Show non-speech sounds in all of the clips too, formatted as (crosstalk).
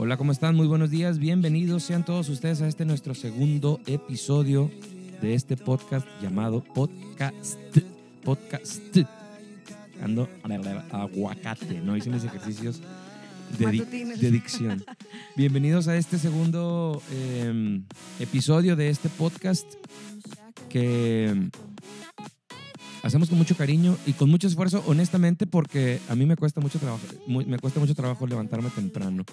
Hola, ¿cómo están? Muy buenos días. Bienvenidos sean todos ustedes a este nuestro segundo episodio de este podcast llamado Podcast. Podcast. Ando aguacate, ¿no? Hice mis ejercicios de, di- de dicción. Bienvenidos a este segundo eh, episodio de este podcast que hacemos con mucho cariño y con mucho esfuerzo, honestamente, porque a mí me cuesta mucho trabajo, muy- me cuesta mucho trabajo levantarme temprano,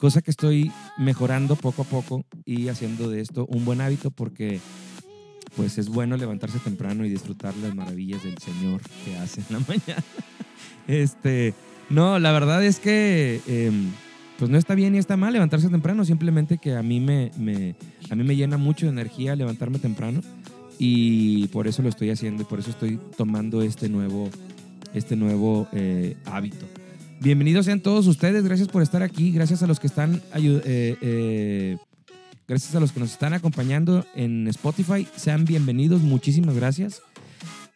cosa que estoy mejorando poco a poco y haciendo de esto un buen hábito porque pues es bueno levantarse temprano y disfrutar las maravillas del Señor que hace en la (laughs) mañana. Este, no, la verdad es que em, pues no está bien ni está mal levantarse temprano, simplemente que a mí me, me- a mí me llena mucho de energía levantarme temprano y por eso lo estoy haciendo y por eso estoy tomando este nuevo, este nuevo eh, hábito. Bienvenidos sean todos ustedes, gracias por estar aquí, gracias a los que están eh, eh, gracias a los que nos están acompañando en Spotify, sean bienvenidos, muchísimas gracias.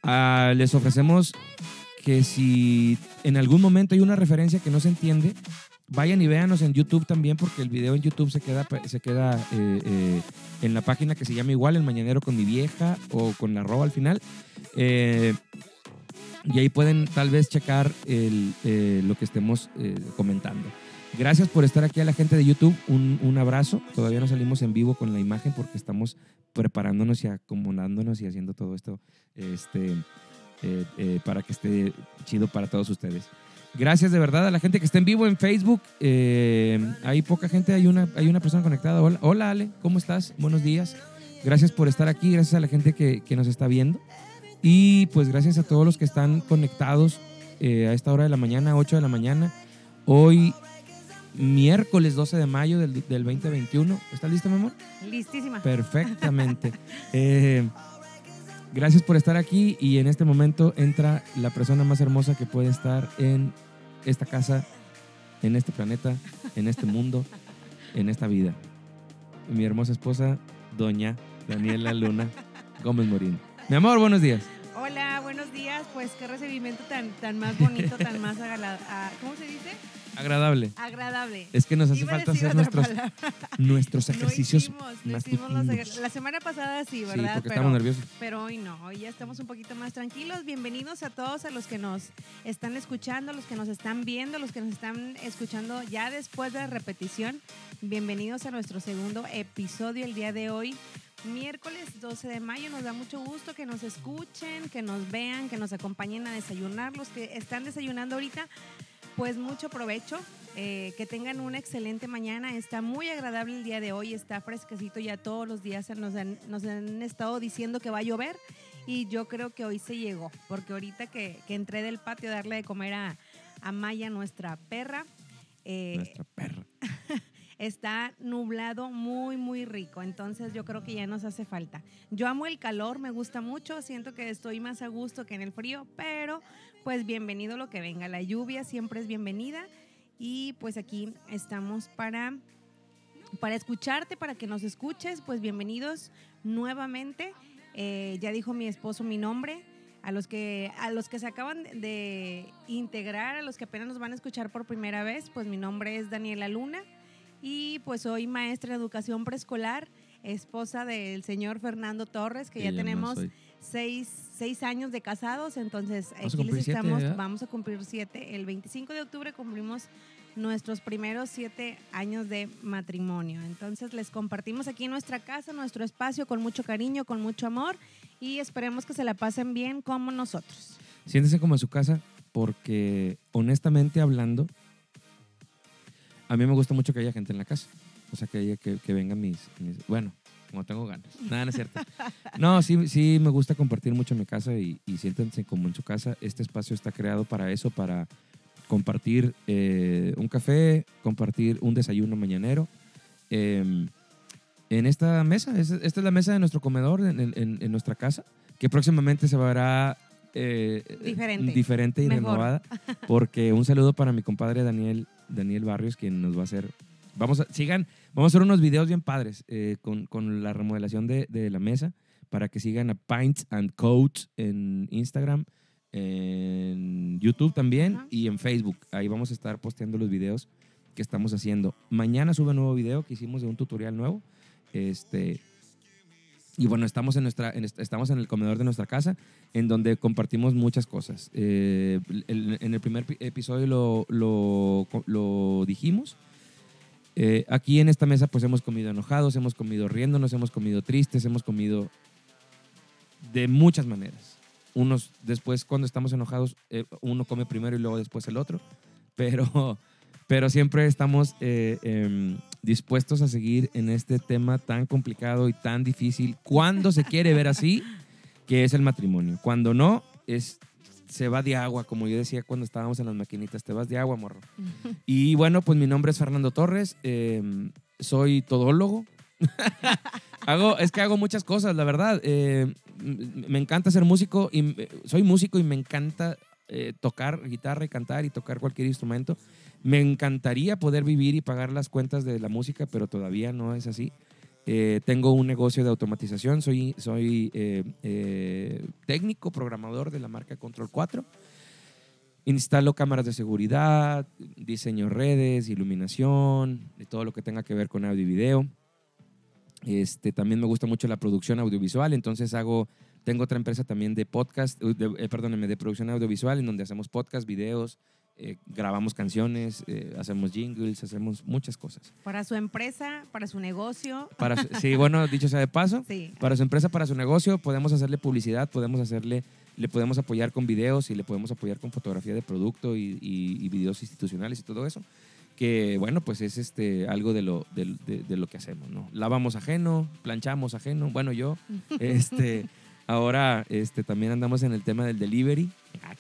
Ah, les ofrecemos que si en algún momento hay una referencia que no se entiende, vayan y véanos en YouTube también, porque el video en YouTube se queda, se queda eh, eh, en la página que se llama igual, El Mañanero con mi vieja o con la arroba al final. Eh, y ahí pueden tal vez checar el, lo que estemos comentando. Gracias por estar aquí a la gente de YouTube. Un, un abrazo. Todavía no salimos en vivo con la imagen porque estamos preparándonos y acomodándonos y haciendo todo esto este, para que esté chido para todos ustedes. Gracias de verdad a la gente que está en vivo en Facebook. Eh, hay poca gente, hay una, hay una persona conectada. Hola, hola Ale, ¿cómo estás? Buenos días. Gracias por estar aquí, gracias a la gente que, que nos está viendo. Y pues gracias a todos los que están conectados eh, a esta hora de la mañana, 8 de la mañana. Hoy, miércoles 12 de mayo del, del 2021. ¿Estás lista, mi amor? Listísima. Perfectamente. (laughs) Eh, gracias por estar aquí y en este momento entra la persona más hermosa que puede estar en esta casa, en este planeta, en este mundo, en esta vida. Mi hermosa esposa, doña Daniela Luna Gómez Morín. Mi amor, buenos días. Hola, buenos días. Pues qué recibimiento tan, tan más bonito, tan más agradable. ¿Cómo se dice? Agradable. Agradable. Es que nos hace Iba falta hacer nuestros, nuestros (laughs) No ejercicios hicimos, no hicimos los ejer- La semana pasada sí, Sí, ¿verdad? porque pero, estamos nerviosos. pero hoy no, hoy ya estamos un poquito más tranquilos. Bienvenidos a todos, a los que nos están escuchando, los que nos están viendo, los que nos están escuchando ya después de la repetición. Bienvenidos a nuestro segundo episodio el día de hoy. Miércoles 12 de mayo, nos da mucho gusto que nos escuchen, que nos vean, que nos acompañen a desayunar. Los que están desayunando ahorita, pues mucho provecho, eh, que tengan una excelente mañana. Está muy agradable el día de hoy, está fresquecito ya todos los días nos han, nos han estado diciendo que va a llover y yo creo que hoy se llegó, porque ahorita que, que entré del patio a darle de comer a, a Maya, nuestra perra, eh, Nuestra perra. (laughs) está nublado muy, muy rico. Entonces yo creo que ya nos hace falta. Yo amo el calor, me gusta mucho, siento que estoy más a gusto que en el frío, pero pues bienvenido lo que venga. La lluvia siempre es bienvenida y pues aquí estamos para, para escucharte, para que nos escuches. Pues bienvenidos nuevamente. Eh, ya dijo mi esposo mi nombre. A los, que, a los que se acaban de integrar, a los que apenas nos van a escuchar por primera vez, pues mi nombre es Daniela Luna y pues soy maestra de educación preescolar, esposa del señor Fernando Torres, que ya no tenemos. Seis, seis años de casados, entonces Vamos aquí les estamos, vamos a cumplir siete. El 25 de octubre cumplimos nuestros primeros siete años de matrimonio. Entonces les compartimos aquí nuestra casa, nuestro espacio con mucho cariño, con mucho amor y esperemos que se la pasen bien como nosotros. Siéntese como en su casa porque honestamente hablando, a mí me gusta mucho que haya gente en la casa. O sea, que, haya, que, que vengan mis, mis- Bueno, como tengo ganas. Nada, no es cierto. No, sí, sí me gusta compartir mucho en mi casa y, y siéntense como en su casa. Este espacio está creado para eso, para compartir eh, un café, compartir un desayuno mañanero. eh, en esta mesa, es- esta es la mesa de nuestro comedor en, en- en nuestra casa, que próximamente se verá eh, Diferente. diferente y Mejor. renovada. Porque un saludo para mi compadre Daniel, Daniel Barrios, quien nos va a hacer. Vamos a, sigan, vamos a hacer unos videos bien padres eh, con, con la remodelación de, de la mesa para que sigan a Pints and Coats en Instagram, en YouTube también Ajá. y en Facebook. Ahí vamos a estar posteando los videos que estamos haciendo. Mañana sube un nuevo video que hicimos de un tutorial nuevo. Este, y bueno, estamos en, nuestra, en est- estamos en el comedor de nuestra casa, en donde compartimos muchas cosas. Eh, el- en el primer pi- episodio lo, lo, lo dijimos. Eh, aquí en esta mesa pues hemos comido enojados, hemos comido riéndonos, hemos comido tristes, hemos comido de muchas maneras. Unos después cuando estamos enojados, eh, uno come primero y luego después el otro, (laughs) pero, pero siempre estamos eh, em, dispuestos a seguir en este tema tan complicado y tan difícil cuando se quiere ver así, que es el matrimonio. Cuando no, es, se va de agua, como yo decía cuando estábamos en las maquinitas, te vas de agua, morro. Y bueno, pues mi nombre es Fernando Torres, em, soy todólogo. (laughs) hago, es que hago muchas cosas, la verdad. Eh, m- me encanta ser músico y m- soy músico y me encanta eh, tocar guitarra y cantar y tocar cualquier instrumento. Me encantaría poder vivir y pagar las cuentas de la música, pero todavía no es así. Eh, tengo un negocio de automatización, soy, soy eh, eh, técnico, programador de la marca Control 4. Instalo cámaras de seguridad, diseño redes, iluminación, de todo lo que tenga que ver con audio y video. Este, también me gusta mucho la producción audiovisual, entonces hago, tengo otra empresa también de podcast, de, eh, perdóneme, de producción audiovisual, en donde hacemos podcast, videos, eh, grabamos canciones, eh, hacemos jingles, hacemos muchas cosas. Para su empresa, para su negocio. Para, su- sí, (laughs) bueno, dicho sea de paso, Sí. para su empresa, para su negocio, podemos hacerle publicidad, podemos hacerle, le podemos apoyar con videos y le podemos apoyar con fotografía de producto y, y- y videos institucionales y todo eso. Que bueno, pues es este, algo de lo, de lo que hacemos, ¿no? Lavamos ajeno, planchamos ajeno, bueno, yo, (laughs) este, ahora este, también andamos en el tema del delivery,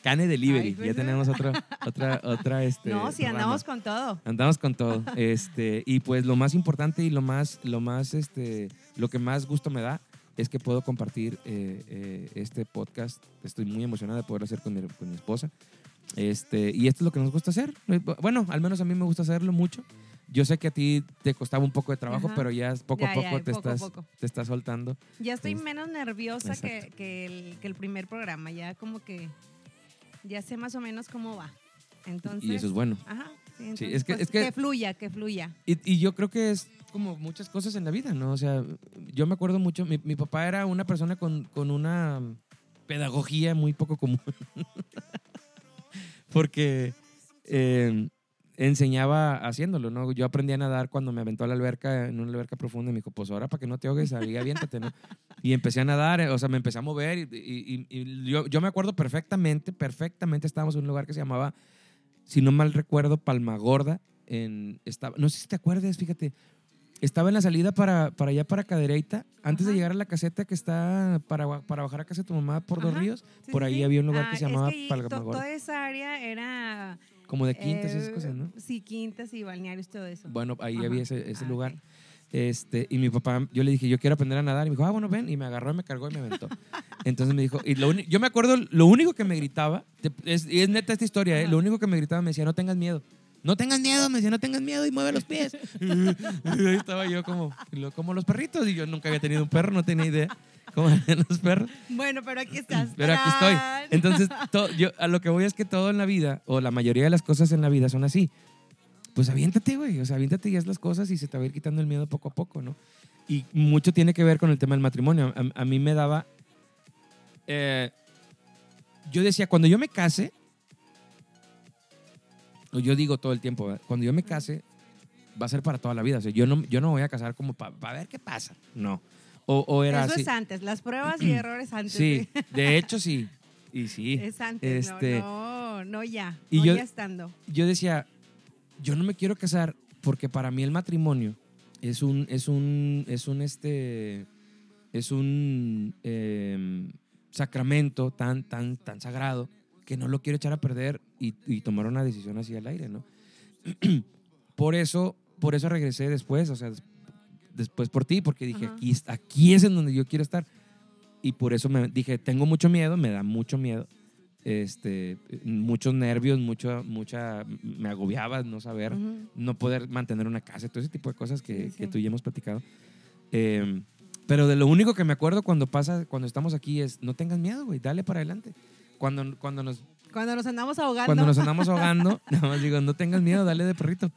Cane Delivery, Ay, pues, ya tenemos otra, otra, otra, (laughs) este, no, si andamos rama. con todo. Andamos con todo. (laughs) Este, y pues lo más importante y lo más, lo más, este, lo que más gusto me da es que puedo compartir eh, eh, este podcast. Estoy muy emocionada de poderlo hacer con mi, con mi esposa. Este, y esto es lo que nos gusta hacer. Eh, Bueno, al menos a mí me gusta hacerlo mucho. Yo sé que a ti te costaba un poco de trabajo, Ajá. pero ya poco Ya, a ya, poco, te, poco estás, poco. te estás soltando. Ya estoy Es- menos nerviosa que, que el, que el primer programa. Ya como que ya sé más o menos cómo va. Entonces, Y eso es bueno. Ajá. sí, Sí, es que- pues, es que- fluya, que fluya. Y, y yo creo que es como muchas cosas en la vida, ¿no? O sea, yo me acuerdo mucho, mi, mi papá era una persona con, con una pedagogía muy poco común. (laughs) Porque eh, enseñaba haciéndolo, ¿no? Yo aprendí a nadar cuando me aventó a la alberca, en una alberca profunda, y me dijo, pues ahora para que no te ahogues, ahí aviéntate, ¿no? Y empecé a nadar, eh, o sea, me empecé a mover y, y- y- y yo, yo me acuerdo perfectamente, perfectamente, estábamos en un lugar que se llamaba, si no mal recuerdo, Palmagorda, en, estaba, no sé si te acuerdas, fíjate, estaba en la salida para, para allá, para Cadereyta, antes de llegar a la caseta que está para, para bajar a casa de tu mamá por Dos. Ríos, Sí, por ahí sí. había un lugar Ah, que se es llamaba Palmagorda, Toda esa área era... como de quintas y esas eh, cosas, ¿no? Sí, quintas y balnearios, todo eso. Bueno, ahí Ajá. había ese, ese Ah, lugar. ok. Este, y mi papá, yo le dije, yo quiero aprender a nadar. Y me dijo, ah, bueno, ven. Y me agarró, y me cargó y me aventó. Entonces me dijo, y lo yo me acuerdo, lo único que me gritaba, es, y es neta esta historia, ¿eh? Lo único que me gritaba me decía, no tengas miedo. No tengas miedo, me decía, no tengas miedo y mueve los pies. (laughs) y ahí estaba yo como, como los perritos. Y yo nunca había tenido un perro, no tenía idea (laughs) eran los perros. Bueno, pero aquí estás. Pero aquí estoy. Entonces, (laughs) to- yo, a lo que voy es que todo en la vida, o la mayoría de las cosas en la vida son así. Pues aviéntate, güey. O sea, aviéntate y haz las cosas y se te va a ir quitando el miedo poco a poco, ¿no? Y mucho tiene que ver con el tema del matrimonio. A, a mí me daba... eh, yo decía, cuando yo me case, o yo digo todo el tiempo, ¿verdad? cuando yo me case, va a ser para toda la vida. O sea, yo no, yo no voy a casar como para ver qué pasa. No. O, o era Eso así. es antes, las pruebas y (clears throat) errores antes. Sí, de (laughs) hecho sí. Y sí. Es antes, Este, no, no, no ya. y no yo- ya estando. Yo decía, yo no me quiero casar porque para mí el matrimonio es un, es un, es un, este, es un em, sacramento tan, tan, tan sagrado que no lo quiero echar a perder y, y tomar una decisión así al aire, ¿no? (clears throat) por eso, por eso regresé después, o sea, des- después por ti, porque dije, Ajá. aquí, es- aquí es en donde yo quiero estar. Y por eso me dije, tengo mucho miedo, me da mucho miedo, este, muchos nervios, mucho, mucha, me agobiaba no saber, no poder mantener una casa, todo ese tipo de cosas que, Sí, que tú y yo hemos platicado. Eh, pero de lo único que me acuerdo cuando pasa, cuando estamos aquí es, no tengas miedo, güey, dale para adelante. Cuando, cuando, nos, Cuando nos andamos ahogando. cuando nos (laughs) andamos ahogando, nada más digo, no tengas miedo, dale de perrito.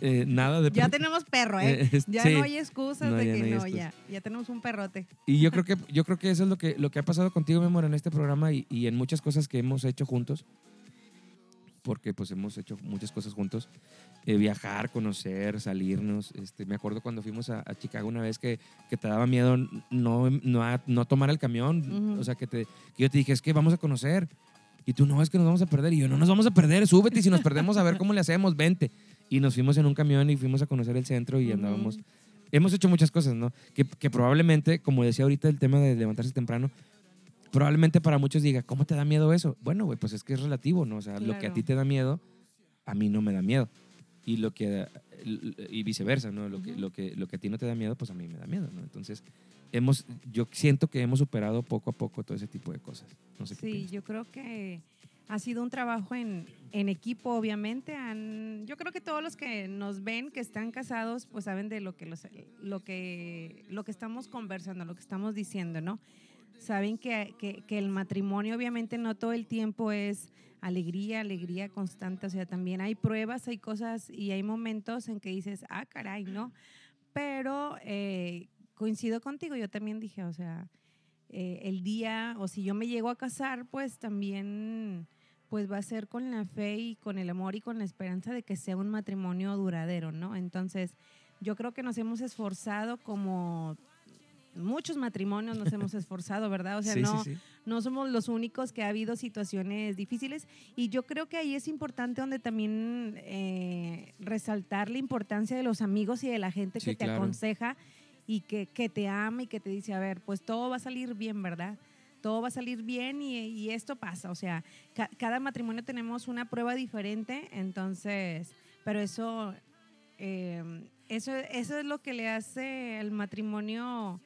Eh, nada de... Ya tenemos perro, ¿eh? Eh, Ya sí. no hay excusas No, de que no no, ya. Ya tenemos un perrote. Y yo creo que, yo creo que eso es lo que, lo que ha pasado contigo, mi amor, en este programa y, y en muchas cosas que hemos hecho juntos. Porque pues hemos hecho muchas cosas juntos. Eh, viajar, conocer, salirnos. Este, me acuerdo cuando fuimos a, a Chicago una vez que, que te daba miedo no, no, a- no tomar el camión. O sea, que, te, que yo te dije, es que vamos a conocer. Y tú, no, es que nos vamos a perder. Y yo, no nos vamos a perder, súbete y si nos perdemos a ver cómo le hacemos, vente. Y nos fuimos en un camión y fuimos a conocer el centro y Ujú. andábamos hemos hecho muchas cosas, ¿no? Que, que probablemente, como decía ahorita el tema de levantarse temprano, probablemente para muchos diga, ¿cómo te da miedo eso? Bueno, güey, pues es que es relativo, ¿no? O sea, lo que a Claro. ti te da miedo, a mí no me da miedo. Y lo que y viceversa, ¿no? Lo que, Ujú. lo que, lo que a ti no te da miedo, pues a mí me da miedo, ¿no? Entonces, hemos, yo siento que hemos superado poco a poco todo ese tipo de cosas. No sé qué Sí, piensas. yo creo que ha sido un trabajo en, en equipo, obviamente. Yo creo que todos los que nos ven, que están casados, pues saben de lo que, los- lo que, lo que estamos conversando, lo que estamos diciendo, ¿no? Saben que, que, que el matrimonio, obviamente, no todo el tiempo es alegría, alegría constante. O sea, también hay pruebas, hay cosas y hay momentos en que dices, ah, caray, ¿no? Pero eh, coincido contigo, yo también dije, o sea, eh, el día, o si yo me llego a casar, pues también pues va a ser con la fe y con el amor y con la esperanza de que sea un matrimonio duradero, ¿no? Entonces, yo creo que nos hemos esforzado como muchos matrimonios nos hemos (laughs) esforzado, ¿verdad? O sea, sí, no, sí, sí. no somos los únicos que ha habido situaciones difíciles y yo creo que ahí es importante donde también eh, resaltar la importancia de los amigos y de la gente que te claro. aconseja y que, que te ama y que te dice, a ver, pues todo va a salir bien, ¿verdad? Todo va a salir bien y, y esto pasa, o sea, ca- cada matrimonio tenemos una prueba diferente, entonces, pero eso, eh, eso, eso es lo que le hace al matrimonio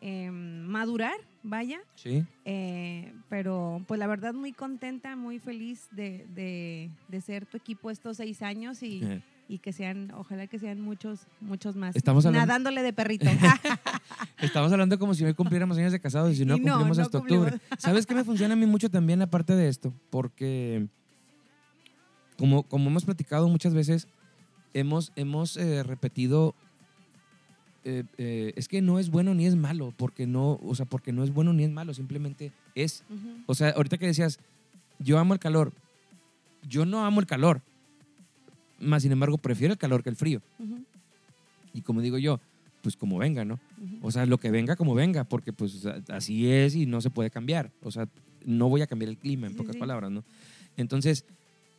eh, madurar, vaya. Sí. Eh, pero pues la verdad muy contenta, muy feliz de, de- de ser tu equipo estos seis años y. y que sean, ojalá que sean muchos, muchos más. Estamos hablando- Nadándole de perrito. (laughs) Estamos hablando como si hoy cumpliéramos años de casados y si no Y no, cumplimos no hasta cumplimos. octubre. ¿Sabes qué me funciona a mí mucho también aparte de esto? Porque como, como hemos platicado muchas veces, hemos, hemos eh, repetido, eh, eh, es que no es bueno ni es malo, porque no, o sea, porque no es bueno ni es malo, simplemente es. O sea, ahorita que decías, yo amo el calor, yo no amo el calor, más sin embargo prefiero el calor que el frío. Ujú, Y como digo yo, pues como venga, ¿no? O sea, lo que venga como venga, porque pues así es y no se puede cambiar. O sea, no voy a cambiar el clima, en Sí, pocas sí. palabras, ¿no? Entonces,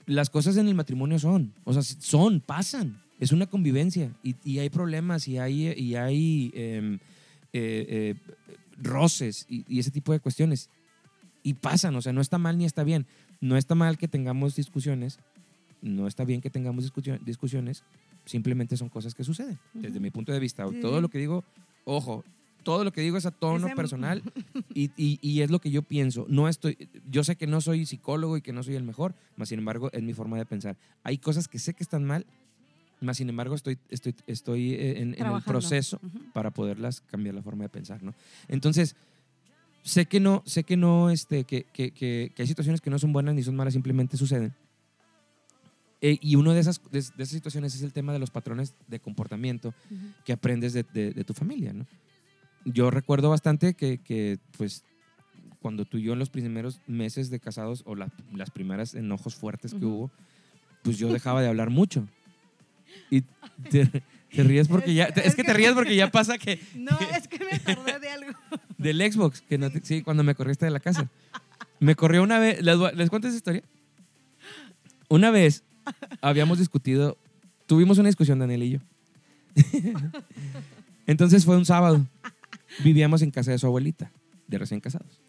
las cosas en el matrimonio son, o sea, son, pasan. Es una convivencia y, y hay problemas y hay, y hay em, eh, eh, roces y, y ese tipo de cuestiones. Y pasan, o sea, no está mal ni está bien. No está mal que tengamos discusiones, no está bien que tengamos discusión- discusiones, simplemente son cosas que suceden, desde mi punto de vista. Sí, Todo lo que digo, ojo, todo lo que digo es a tono personal y, y- y es lo que yo pienso. No estoy, yo sé que no soy psicólogo y que no soy el mejor, más sin embargo es mi forma de pensar. Hay cosas que sé que están mal, más sin embargo estoy, estoy, estoy eh, en, en el proceso para poderlas cambiar la forma de pensar, ¿no? Entonces, sé que no, sé que no, este, que, que, que, que hay situaciones que no son buenas ni son malas, simplemente suceden. Eh, y una de esas, de, de esas situaciones es el tema de los patrones de comportamiento Ujú. que aprendes de, de- de tu familia, ¿no? Yo recuerdo bastante que, que, pues, cuando tú y yo en los primeros meses de casados o la- las primeras enojos fuertes que Ujú. hubo, pues yo dejaba de hablar mucho. Y te, te ríes porque ya, es que te ríes porque ya pasa que (laughs) No, es que me acordé de algo. (laughs) del Xbox, que no te- sí, cuando me corriste de la casa. Me corrió una vez, ¿les, les cuento esa historia? Una vez habíamos discutido, tuvimos una discusión Daniel y yo. Entonces fue un sábado. Vivíamos en casa de su abuelita, de recién casados.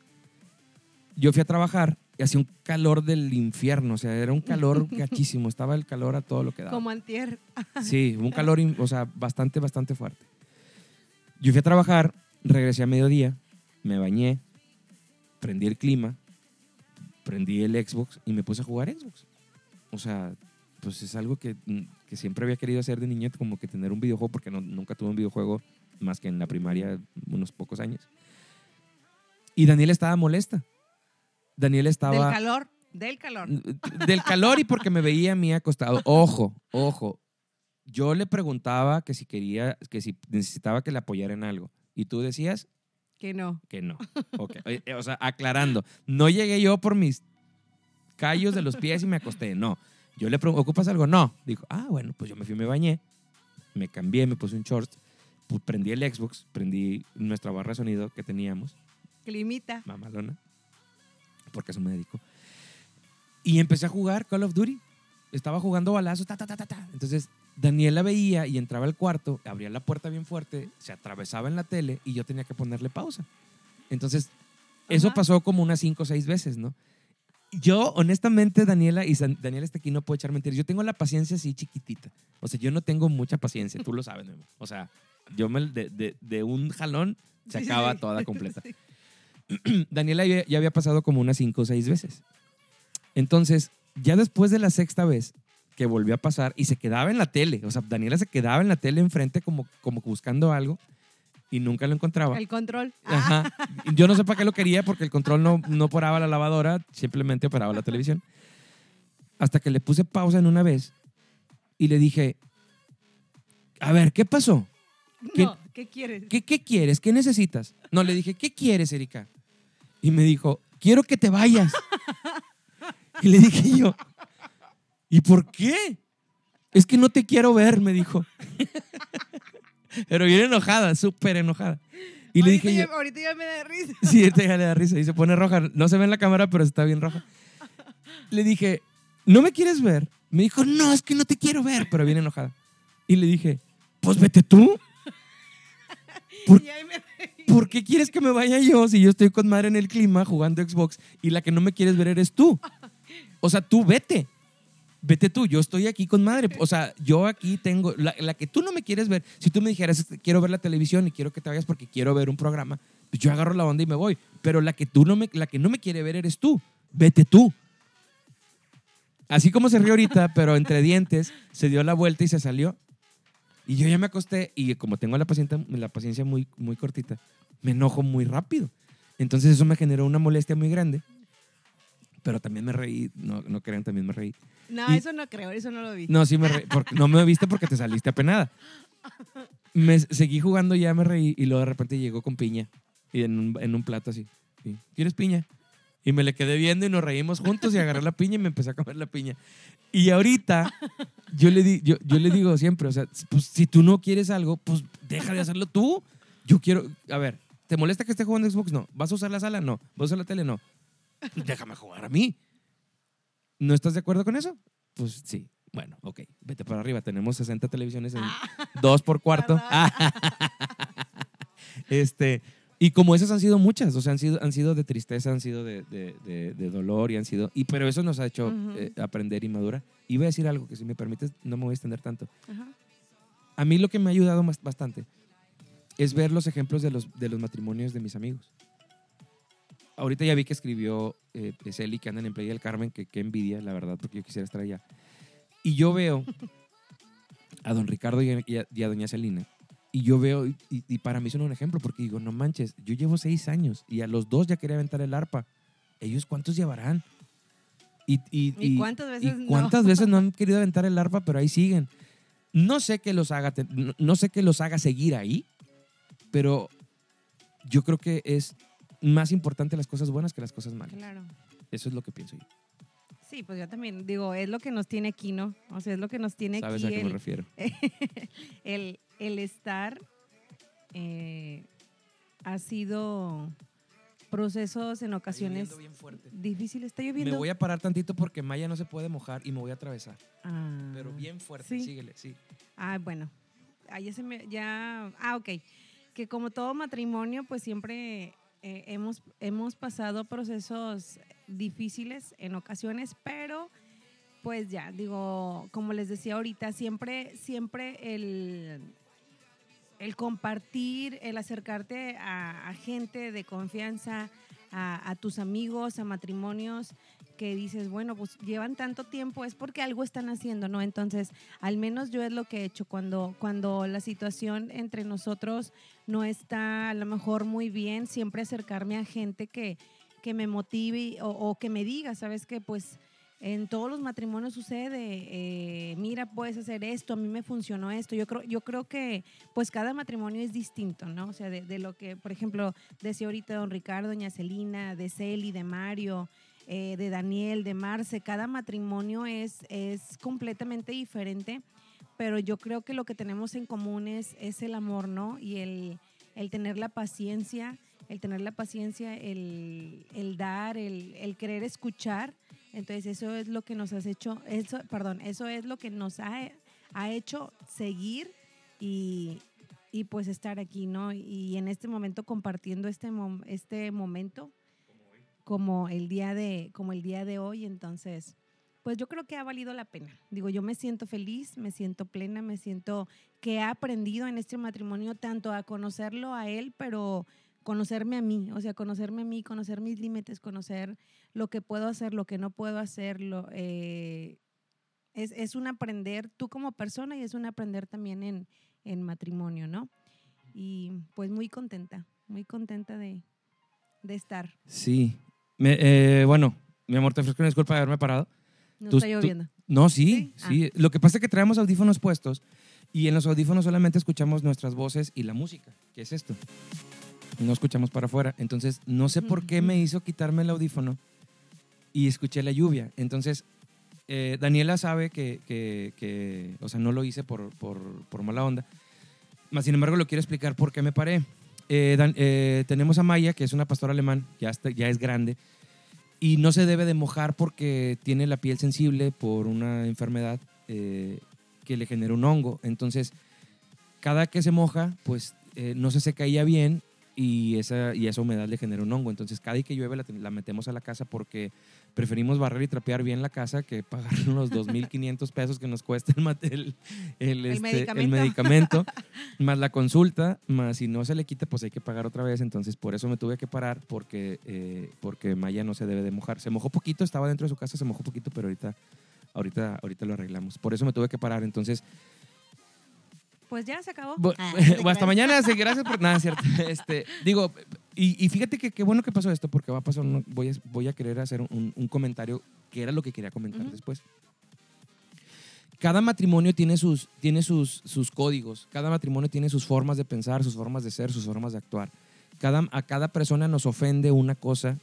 Yo fui a trabajar y hacía un calor del infierno, o sea, era un calor gachísimo, estaba el calor a todo lo que daba. Como antier. Sí, un calor, o sea, bastante, bastante fuerte. Yo fui a trabajar, regresé a mediodía, me bañé, prendí el clima, prendí el Xbox y me puse a jugar Xbox. O sea, pues es algo que, mm, que siempre había querido hacer de niñez, como que tener un videojuego, porque no- nunca tuve un videojuego más que en la primaria, unos pocos años. Y Daniel estaba molesta. Daniel estaba... Del calor. Del calor. Del calor y porque me veía a mí acostado. Ojo, ojo. yo le preguntaba que si quería, que si necesitaba que le apoyara en algo. Y tú decías Que no. que no. (laughs) Ok, eh, eh, O sea, aclarando, no llegué yo por mis callos de los pies y me acosté. No. Yo le pregunté, ¿ocupas algo? No. Dijo, ah, bueno, pues yo me fui, me bañé, me cambié, me puse un short, pues prendí el Xbox, prendí nuestra barra de sonido que teníamos, Climita. mamalona, porque eso me dedico. Y empecé a jugar Call of Duty. Estaba jugando balazos, ta, ta, ta, ta, ta. Entonces, Daniela veía y entraba al cuarto, abría la puerta bien fuerte, se atravesaba en la tele y yo tenía que ponerle pausa. Entonces, eso pasó como unas cinco o seis veces, ¿no? Yo, honestamente, Daniela, y San- Daniela está aquí, no puedo echar mentiras. Yo tengo la paciencia así chiquitita. O sea, yo no tengo mucha paciencia, tú lo sabes, Memo. O sea, yo me, de, de- de un jalón se acaba sí. toda completa. (laughs) Sí. (clears throat) Daniela ya, ya había pasado como unas cinco o seis veces. Entonces, ya después de la sexta vez que volvió a pasar y se quedaba en la tele, o sea, Daniela se quedaba en la tele enfrente como, como buscando algo y nunca lo encontraba. El control. Ajá. Yo no sé para qué lo quería porque el control no, no operaba la lavadora, simplemente operaba la televisión. Hasta que le puse pausa en una vez y le dije, a ver, ¿qué pasó? ¿Qué- No, ¿qué quieres? ¿Qué, qué quieres? ¿Qué necesitas? No, le dije, ¿qué quieres, Erika? Y me dijo, quiero que te vayas. Y le dije yo, ¿y por qué? Es que no te quiero ver, me dijo. Pero bien enojada, súper enojada. Y le ahorita dije yo, ya, ahorita ya me da risa. (laughs) Sí, esta hija le da risa y se pone roja. No se ve en la cámara, pero está bien roja. Le dije, ¿no me quieres ver? Me dijo, no, es que no te quiero ver, pero bien enojada. Y le dije, pues vete tú. (laughs) ¿Por-. ¿Por qué quieres que me vaya yo si yo estoy con madre en el clima jugando Xbox y la que no me quieres ver eres tú? O sea, tú vete. Vete tú, yo estoy aquí con madre. O sea, yo aquí tengo, la, que tú no me quieres ver, si tú me dijeras, quiero ver la televisión y quiero que te vayas porque quiero ver un programa, pues yo agarro la onda y me voy. Pero la que, tú no me, la que no me quiere ver eres tú. Vete tú. Así como se rió ahorita, (laughs) pero entre dientes, se dio la vuelta y se salió. Y yo ya me acosté y como tengo la paciencia, la paciencia muy, muy cortita, me enojo muy rápido. Entonces eso me generó una molestia muy grande. Pero también me reí, no, no crean, también me reí. No, Y- eso no creo, eso no lo vi. No, sí me reí, porque, no me viste porque te saliste apenada. Me seguí jugando, ya me reí y luego de repente llegó con piña y en un, en un plato así. sí, ¿Quieres piña? Y me le quedé viendo y nos reímos juntos y agarré la piña y me empecé a comer la piña. Y ahorita yo le, di, yo, yo le digo siempre, o sea, pues si tú no quieres algo, pues deja de hacerlo tú. Yo quiero, a ver, ¿te molesta que esté jugando Xbox? No. ¿Vas a usar la sala? No. ¿Vas a usar la tele? No. Pues déjame jugar a mí. ¿No estás de acuerdo con eso? Pues sí. Bueno, ok, vete para arriba. Tenemos 60 televisiones en dos por cuarto. (laughs) (laughs) este, y como esas han sido muchas, o sea, han sido, han sido de tristeza, han sido de, de- de- de dolor y han sido. Y, pero eso nos ha hecho eh, aprender y madurar. Y voy a decir algo que, si me permites, no me voy a extender tanto. A mí lo que me ha ayudado bastante es ver los ejemplos de los, de los matrimonios de mis amigos. Ahorita ya vi que escribió eh, Celi que andan en Playa del Carmen, que qué envidia, la verdad, porque yo quisiera estar allá. Y yo veo a don Ricardo y a, y a- y a doña Celina. Y yo veo, y, y para mí son un ejemplo, porque digo, no manches, yo llevo seis años y a los dos ya quería aventar el arpa. ¿Ellos cuántos llevarán? Y, y- ¿Y y- cuántas veces ¿Y no? cuántas veces no han querido aventar el arpa, pero ahí siguen? No sé qué los haga, no, no sé qué los haga seguir ahí, pero yo creo que es más importante las cosas buenas que las cosas malas. Claro. Eso es lo que pienso yo. Sí, pues yo también digo, es lo que nos tiene aquí, ¿no? O sea, es lo que nos tiene ¿Sabes aquí a qué me el, refiero? (laughs) el, el estar eh, ha sido procesos en ocasiones bien fuerte. difíciles. ¿Está Me lloviendo? voy a parar tantito porque Maya no se puede mojar y me voy a atravesar. Ah, Pero bien fuerte, sí. síguele, sí. Ah, bueno. Ah, ya se me, ya, ah, ok. Que como todo matrimonio, pues siempre eh, hemos, hemos pasado procesos difíciles en ocasiones, pero pues ya, digo, como les decía ahorita, siempre, siempre el, el compartir, el acercarte a, gente de confianza, a tus amigos, a matrimonios, que dices, bueno, pues llevan tanto tiempo, es porque algo están haciendo, ¿no? Entonces, al menos yo es lo que he hecho cuando, cuando la situación entre nosotros no está a lo mejor muy bien, siempre acercarme a gente que, que me motive o, que me diga, ¿sabes qué? Pues en todos los matrimonios sucede, eh, mira, mira, puedes hacer esto, a mí me funcionó esto. Yo creo, yo creo que pues cada matrimonio es distinto, ¿no? O sea, de, de lo que, por ejemplo, decía ahorita don Ricardo, doña Celina, de Celi, de Mario, eh, de Daniel, de Marce, cada matrimonio es, es completamente diferente, pero yo creo que lo que tenemos en común es, es el amor, ¿no? Y el, el tener la paciencia, el tener la paciencia, el, el dar, el, el querer escuchar. Entonces eso es lo que nos has hecho, eso, perdón, eso es lo que nos ha, ha hecho seguir y, y pues estar aquí, ¿no? Y en este momento compartiendo este, mom- este momento como el día de como el día de hoy, entonces pues yo creo que ha valido la pena. Digo, yo me siento feliz, me siento plena, me siento que he aprendido en este matrimonio tanto a conocerlo a él, pero conocerme a mí, o sea, conocerme a mí, conocer mis límites, conocer lo que puedo hacer, lo que no puedo hacer, lo, eh, es, es un aprender tú como persona y es un aprender también en, en matrimonio, ¿no? Y pues muy contenta, muy contenta de, de estar. Sí. Me- eh, bueno, mi amor, te ofrezco una disculpa de haberme parado. No Tú- está tú- lloviendo. No, sí, ¿Sí? sí. Lo que pasa es que traemos audífonos puestos y en los audífonos solamente escuchamos nuestras voces y la música, que es esto. No escuchamos para afuera. Entonces, no sé por qué me hizo quitarme el audífono y escuché la lluvia. Entonces, eh, Daniela sabe que, que- que, o sea, no lo hice por, por, por mala onda. Más sin embargo, lo quiero explicar por qué me paré. Eh, Dan- eh, tenemos a Maya, que es una pastora alemán, ya, está- ya es grande, y no se debe de mojar porque tiene la piel sensible por una enfermedad eh, que le genera un hongo. Entonces, cada que se moja, pues eh, no se seca ella bien y esa, y esa humedad le genera un hongo. Entonces, cada vez que llueve la, la metemos a la casa porque preferimos barrer y trapear bien la casa que pagar (laughs) los 2.500 pesos que nos cuesta el, el, el, este, el medicamento. medicamento, (laughs) más la consulta, más si no se le quita, pues hay que pagar otra vez. Entonces, por eso me tuve que parar porque, eh, porque Maya no se debe de mojar. Se mojó poquito, estaba dentro de su casa, se mojó poquito, pero ahorita, ahorita, ahorita lo arreglamos. Por eso me tuve que parar. Entonces, Pues ya se acabó. Bu- Ah, (laughs) hasta mañana, sí, gracias por nada, es cierto. (laughs) Este, digo, y, y fíjate que qué bueno que pasó esto, porque va a pasar, un- voy a, voy a querer hacer un, un comentario que era lo que quería comentar Ujú. después. Cada matrimonio tiene, sus, tiene sus, sus códigos, cada matrimonio tiene sus formas de pensar, sus formas de ser, sus formas de actuar. Cada, a cada persona nos ofende una cosa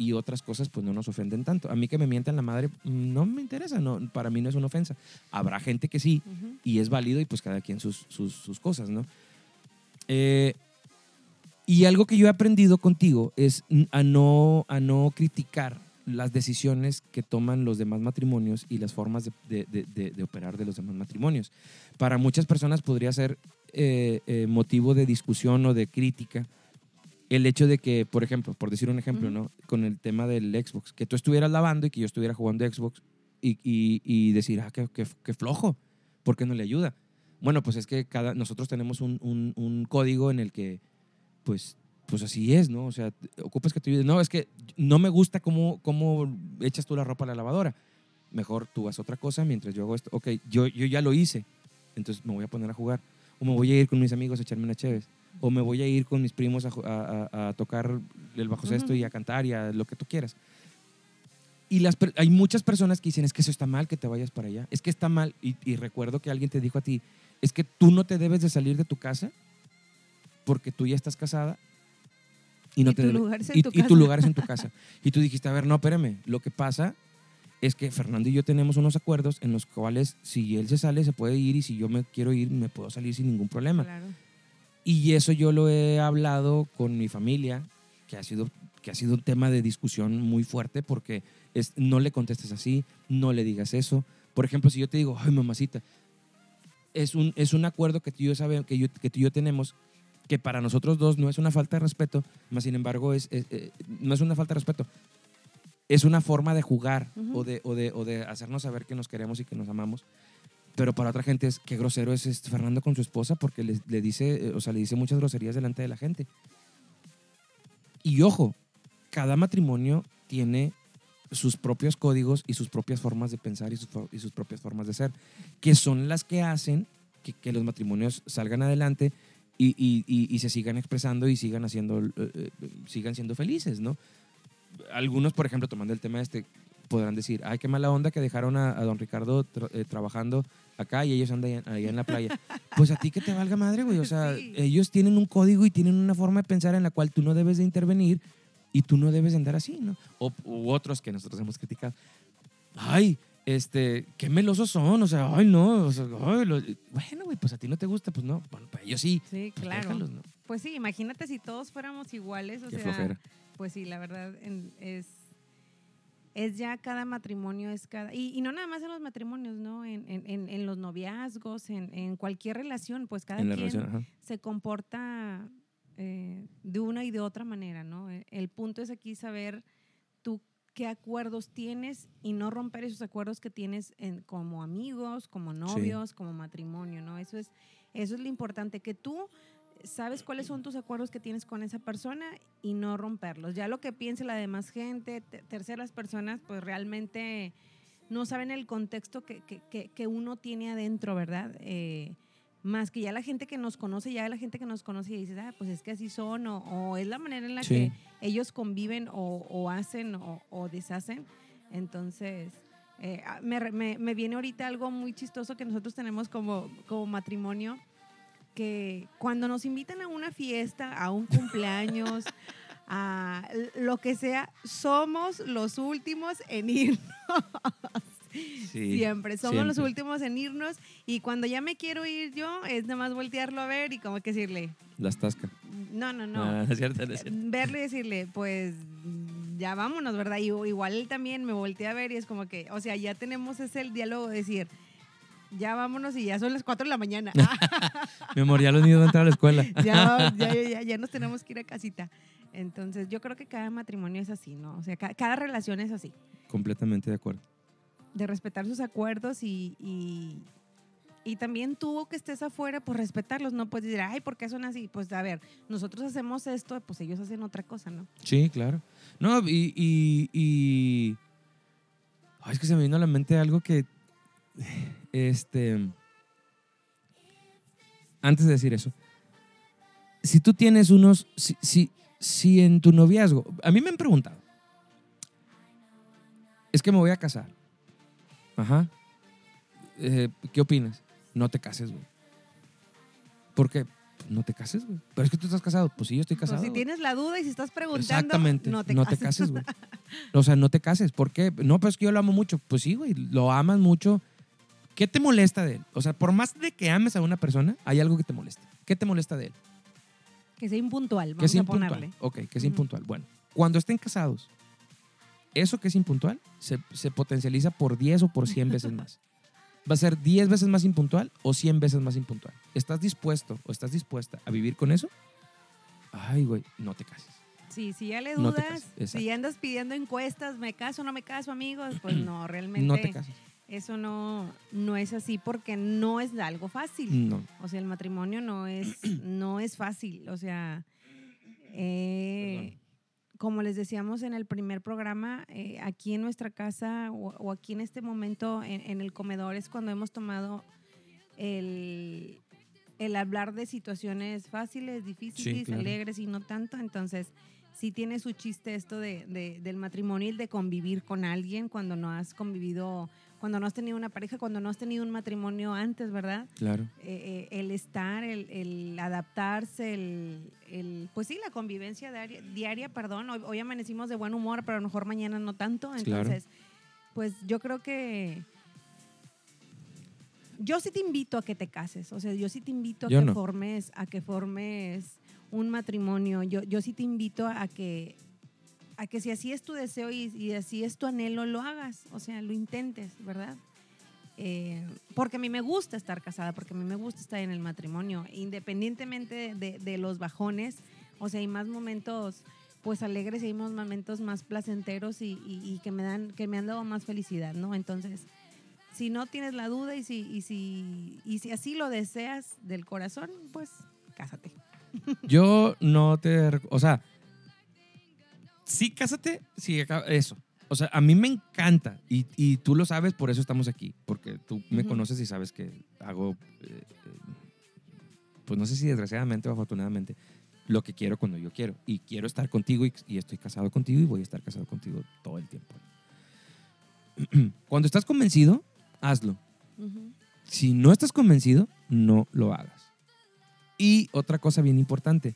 y otras cosas pues no nos ofenden tanto. A mí que me mientan la madre no me interesa, no, para mí no es una ofensa. Habrá gente que sí, Ujú. y es válido y pues cada quien sus, sus, sus cosas, ¿no? Eh, y algo que yo he aprendido contigo es a no, a no criticar las decisiones que toman los demás matrimonios y las formas de, de- de- de- de operar de los demás matrimonios. Para muchas personas podría ser eh, eh, motivo de discusión o de crítica el hecho de que, por ejemplo, por decir un ejemplo. ¿no? Con el tema del Xbox, que tú estuvieras lavando y que yo estuviera jugando Xbox y, y- y decir, ah, qué, qué- qué flojo, ¿por qué no le ayuda? Bueno, pues es que cada, nosotros tenemos un, un- un código en el que, pues, pues así es, ¿no? O sea, ocupas que te ayude. No, es que no me gusta cómo, cómo echas tú la ropa a la lavadora. Mejor tú haz otra cosa mientras yo hago esto. Ok, yo, yo ya lo hice, entonces me voy a poner a jugar. O me voy a ir con mis amigos a echarme una chévere. O me voy a ir con mis primos a, tocar el bajo sexto y a cantar y a lo que tú quieras. Y las, hay muchas personas que dicen, es que eso está mal que te vayas para allá. Es que está mal. Y, y recuerdo que alguien te dijo a ti, es que tú no te debes de salir de tu casa porque tú ya estás casada y no Y te tu lugar es en y- tu y tu lugar es en tu (laughs) casa. Y tú dijiste, a ver, no, espérame, lo que pasa es que Fernando y yo tenemos unos acuerdos en los cuales si él se sale se puede ir y si yo me quiero ir me puedo salir sin ningún problema. Claro. Y eso yo lo he hablado con mi familia, que ha sido, que ha sido un tema de discusión muy fuerte porque es, no le contestes así, no le digas eso. Por ejemplo, si yo te digo, ay, mamacita, es un, es un acuerdo que tú, y yo sabe, que, yo, que tú y yo tenemos que para nosotros dos no es una falta de respeto, más sin embargo es, es- eh, no es una falta de respeto, es una forma de jugar o, de, o, de, o de hacernos saber que nos queremos y que nos amamos. Pero para otra gente es qué grosero es Fernando con su esposa porque le, le dice, eh, o sea, le dice muchas groserías delante de la gente. Y ojo, cada matrimonio tiene sus propios códigos y sus propias formas de pensar y sus, propias formas de ser, que son las que hacen que, que los matrimonios salgan adelante y, se sigan expresando y sigan haciendo, eh, eh, sigan siendo felices, ¿no? Algunos, por ejemplo, tomando el tema este, podrán decir, ay, qué mala onda que dejaron a, a don Ricardo tra- eh, trabajando acá y ellos andan allá en la playa. (laughs) Pues a ti que te valga madre, güey. O sea, Sí. ellos tienen un código y tienen una forma de pensar en la cual tú no debes de intervenir y tú no debes de andar así, ¿no? O u otros que nosotros hemos criticado. Ay, este, qué melosos son, o sea, ay, no, o sea, ay, lo- bueno, güey, pues a ti no te gusta, pues no, bueno, pues ellos sí. Sí, Pues claro. déjalos, ¿no? Pues sí, imagínate si todos fuéramos iguales, o Qué sea, flojera. pues sí, la verdad es es ya cada matrimonio es cada y, y no nada más en los matrimonios, ¿no? En, en- en- en los noviazgos, en, en cualquier relación, pues cada quien relación, se comporta eh, de una y de otra manera, ¿no? El, el punto es aquí saber tú qué acuerdos tienes y no romper esos acuerdos que tienes en- como amigos, como novios, como matrimonio, ¿no? Eso es, eso es lo importante, que tú sabes cuáles son tus acuerdos que tienes con esa persona y no romperlos. Ya lo que piense la demás gente, te- terceras personas, pues realmente no saben el contexto que, que- que- que uno tiene adentro, ¿verdad? Eh, más que ya la gente que nos conoce, ya la gente que nos conoce y dices, ah, pues es que así son, o, o es la manera en la Sí. que ellos conviven o, o hacen o, o deshacen. Entonces, eh, ah, me, me- me viene ahorita algo muy chistoso que nosotros tenemos como, como matrimonio, que cuando nos invitan a una fiesta, a un cumpleaños, (laughs) a lo que sea, somos los últimos en ir. (laughs) Sí, siempre, somos los últimos en irnos y cuando ya me quiero ir yo, es nada más voltearlo a ver y como que decirle, Las tascas. no, no, no. Ah, es cierto, es cierto. Verle y decirle, pues ya vámonos, ¿verdad? Y igual él también me voltea a ver y es como que, o sea, ya tenemos ese el diálogo de decir, ya vámonos y ya son las 4 de la mañana. (laughs) Mi amor, ya los niños van a entrar a la escuela. (laughs) ya, ya, ya, ya, ya nos tenemos que ir a casita. Entonces, yo creo que cada matrimonio es así, ¿no? O sea, ca- cada, relación es así, Completamente de acuerdo. de respetar sus acuerdos y, y, y también tú que estés afuera, pues respetarlos, no puedes decir, ay, ¿por qué son así? Pues a ver, nosotros hacemos esto, pues ellos hacen otra cosa, ¿no? Sí, claro. No, y, y, y- Ay, es que se me vino a la mente algo que, este, antes de decir eso, si tú tienes unos, si, si, si en tu noviazgo, a mí me han preguntado, es que me voy a casar, ajá, Eh, ¿qué opinas? No te cases, güey. ¿Por qué? No te cases, güey. Pero es que tú estás casado. Pues sí, yo estoy Pues casado. si tienes la duda y si estás preguntando, Exactamente. no te cases. güey. (laughs) O sea, no te cases. ¿Por qué? No, pues es que yo lo amo mucho. Pues sí, güey, lo amas mucho. ¿Qué te molesta de él? O sea, por más de que ames a una persona, hay algo que te molesta. ¿Qué te molesta de él? Que sea impuntual, Que vamos es a impuntual. ponerle. Ok, que es Ujú. impuntual. Bueno, cuando estén casados, eso que es impuntual se, se potencializa por 10 o por 100 veces más. (laughs) ¿Va a ser 10 veces más impuntual o 100 veces más impuntual? ¿Estás dispuesto o estás dispuesta a vivir con eso? Ay, güey, no te cases. Sí, si ya le No dudas, exacto. si ya andas pidiendo encuestas, me caso o no me caso, amigos, pues (clears throat) no, realmente No te cases. Eso no, no es así porque no es algo fácil. No. O sea, el matrimonio no es, (clears throat) no es fácil. O sea, eh, como les decíamos en el primer programa, eh, aquí en nuestra casa o, o aquí en este momento en, en el comedor es cuando hemos tomado el, el hablar de situaciones fáciles, difíciles, claro. alegres y no tanto. Entonces, sí tiene su chiste esto de, de- del matrimonio y el de convivir con alguien cuando no has convivido, cuando no has tenido una pareja, cuando no has tenido un matrimonio antes, ¿verdad? Claro. eh, eh, el estar, el, el adaptarse, el, el- pues sí, la convivencia diaria, diaria perdón. Hoy, hoy amanecimos de buen humor, pero a lo mejor mañana no tanto. Claro. Entonces, pues yo creo que yo sí te invito a que te cases. O sea, yo sí te invito a Yo que no. formes, a que formes un matrimonio. Yo, yo sí te invito a que a que si así es tu deseo y, así es tu anhelo, lo hagas, o sea, lo intentes, ¿verdad? Eh, porque a mí me gusta estar casada, porque a mí me gusta estar en el matrimonio, independientemente de, los bajones, o sea, hay más momentos pues alegres y hay más momentos más placenteros y, que me dan que me han dado más felicidad, ¿no? Entonces, si no tienes la duda y si y si y si así lo deseas del corazón, pues cásate. Yo no te. O sea, sí, cásate, sí, eso. O sea, a mí me encanta y, y tú lo sabes, por eso estamos aquí. Porque tú me conoces y sabes que hago, eh, eh, pues no sé si desgraciadamente o afortunadamente, lo que quiero cuando yo quiero. Y quiero estar contigo y, y estoy casado contigo y voy a estar casado contigo todo el tiempo. (clears throat) Cuando estás convencido, hazlo. Si no estás convencido, no lo hagas. Y otra cosa bien importante.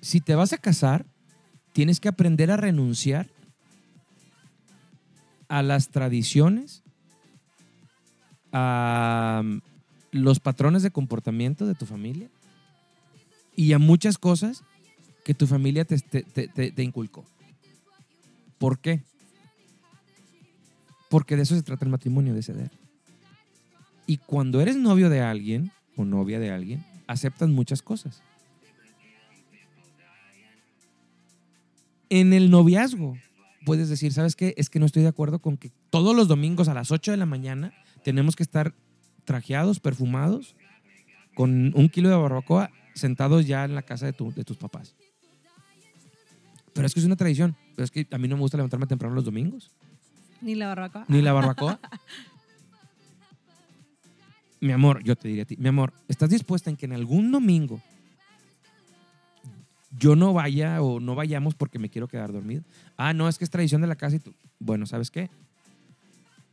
Si te vas a casar, tienes que aprender a renunciar a las tradiciones, a mm, los patrones de comportamiento de tu familia y a muchas cosas que tu familia te- te inculcó. ¿Por qué? Porque de eso se trata el matrimonio, de ceder. Y cuando eres novio de alguien o novia de alguien, aceptas muchas cosas. En el noviazgo, puedes decir, ¿sabes qué? Es que no estoy de acuerdo con que todos los domingos a las 8 de la mañana tenemos que estar trajeados, perfumados, con un kilo de barbacoa, sentados ya en la casa de, tu- de tus papás. Pero es que es una tradición. Pero es que a mí no me gusta levantarme temprano los domingos. Ni la barbacoa. Ni la barbacoa. (laughs) mi amor, yo te diría a ti, mi amor, ¿estás dispuesta en que en algún domingo yo no vaya o no vayamos porque me quiero quedar dormido? Ah, no, es que es tradición de la casa y tú. Bueno, ¿sabes qué?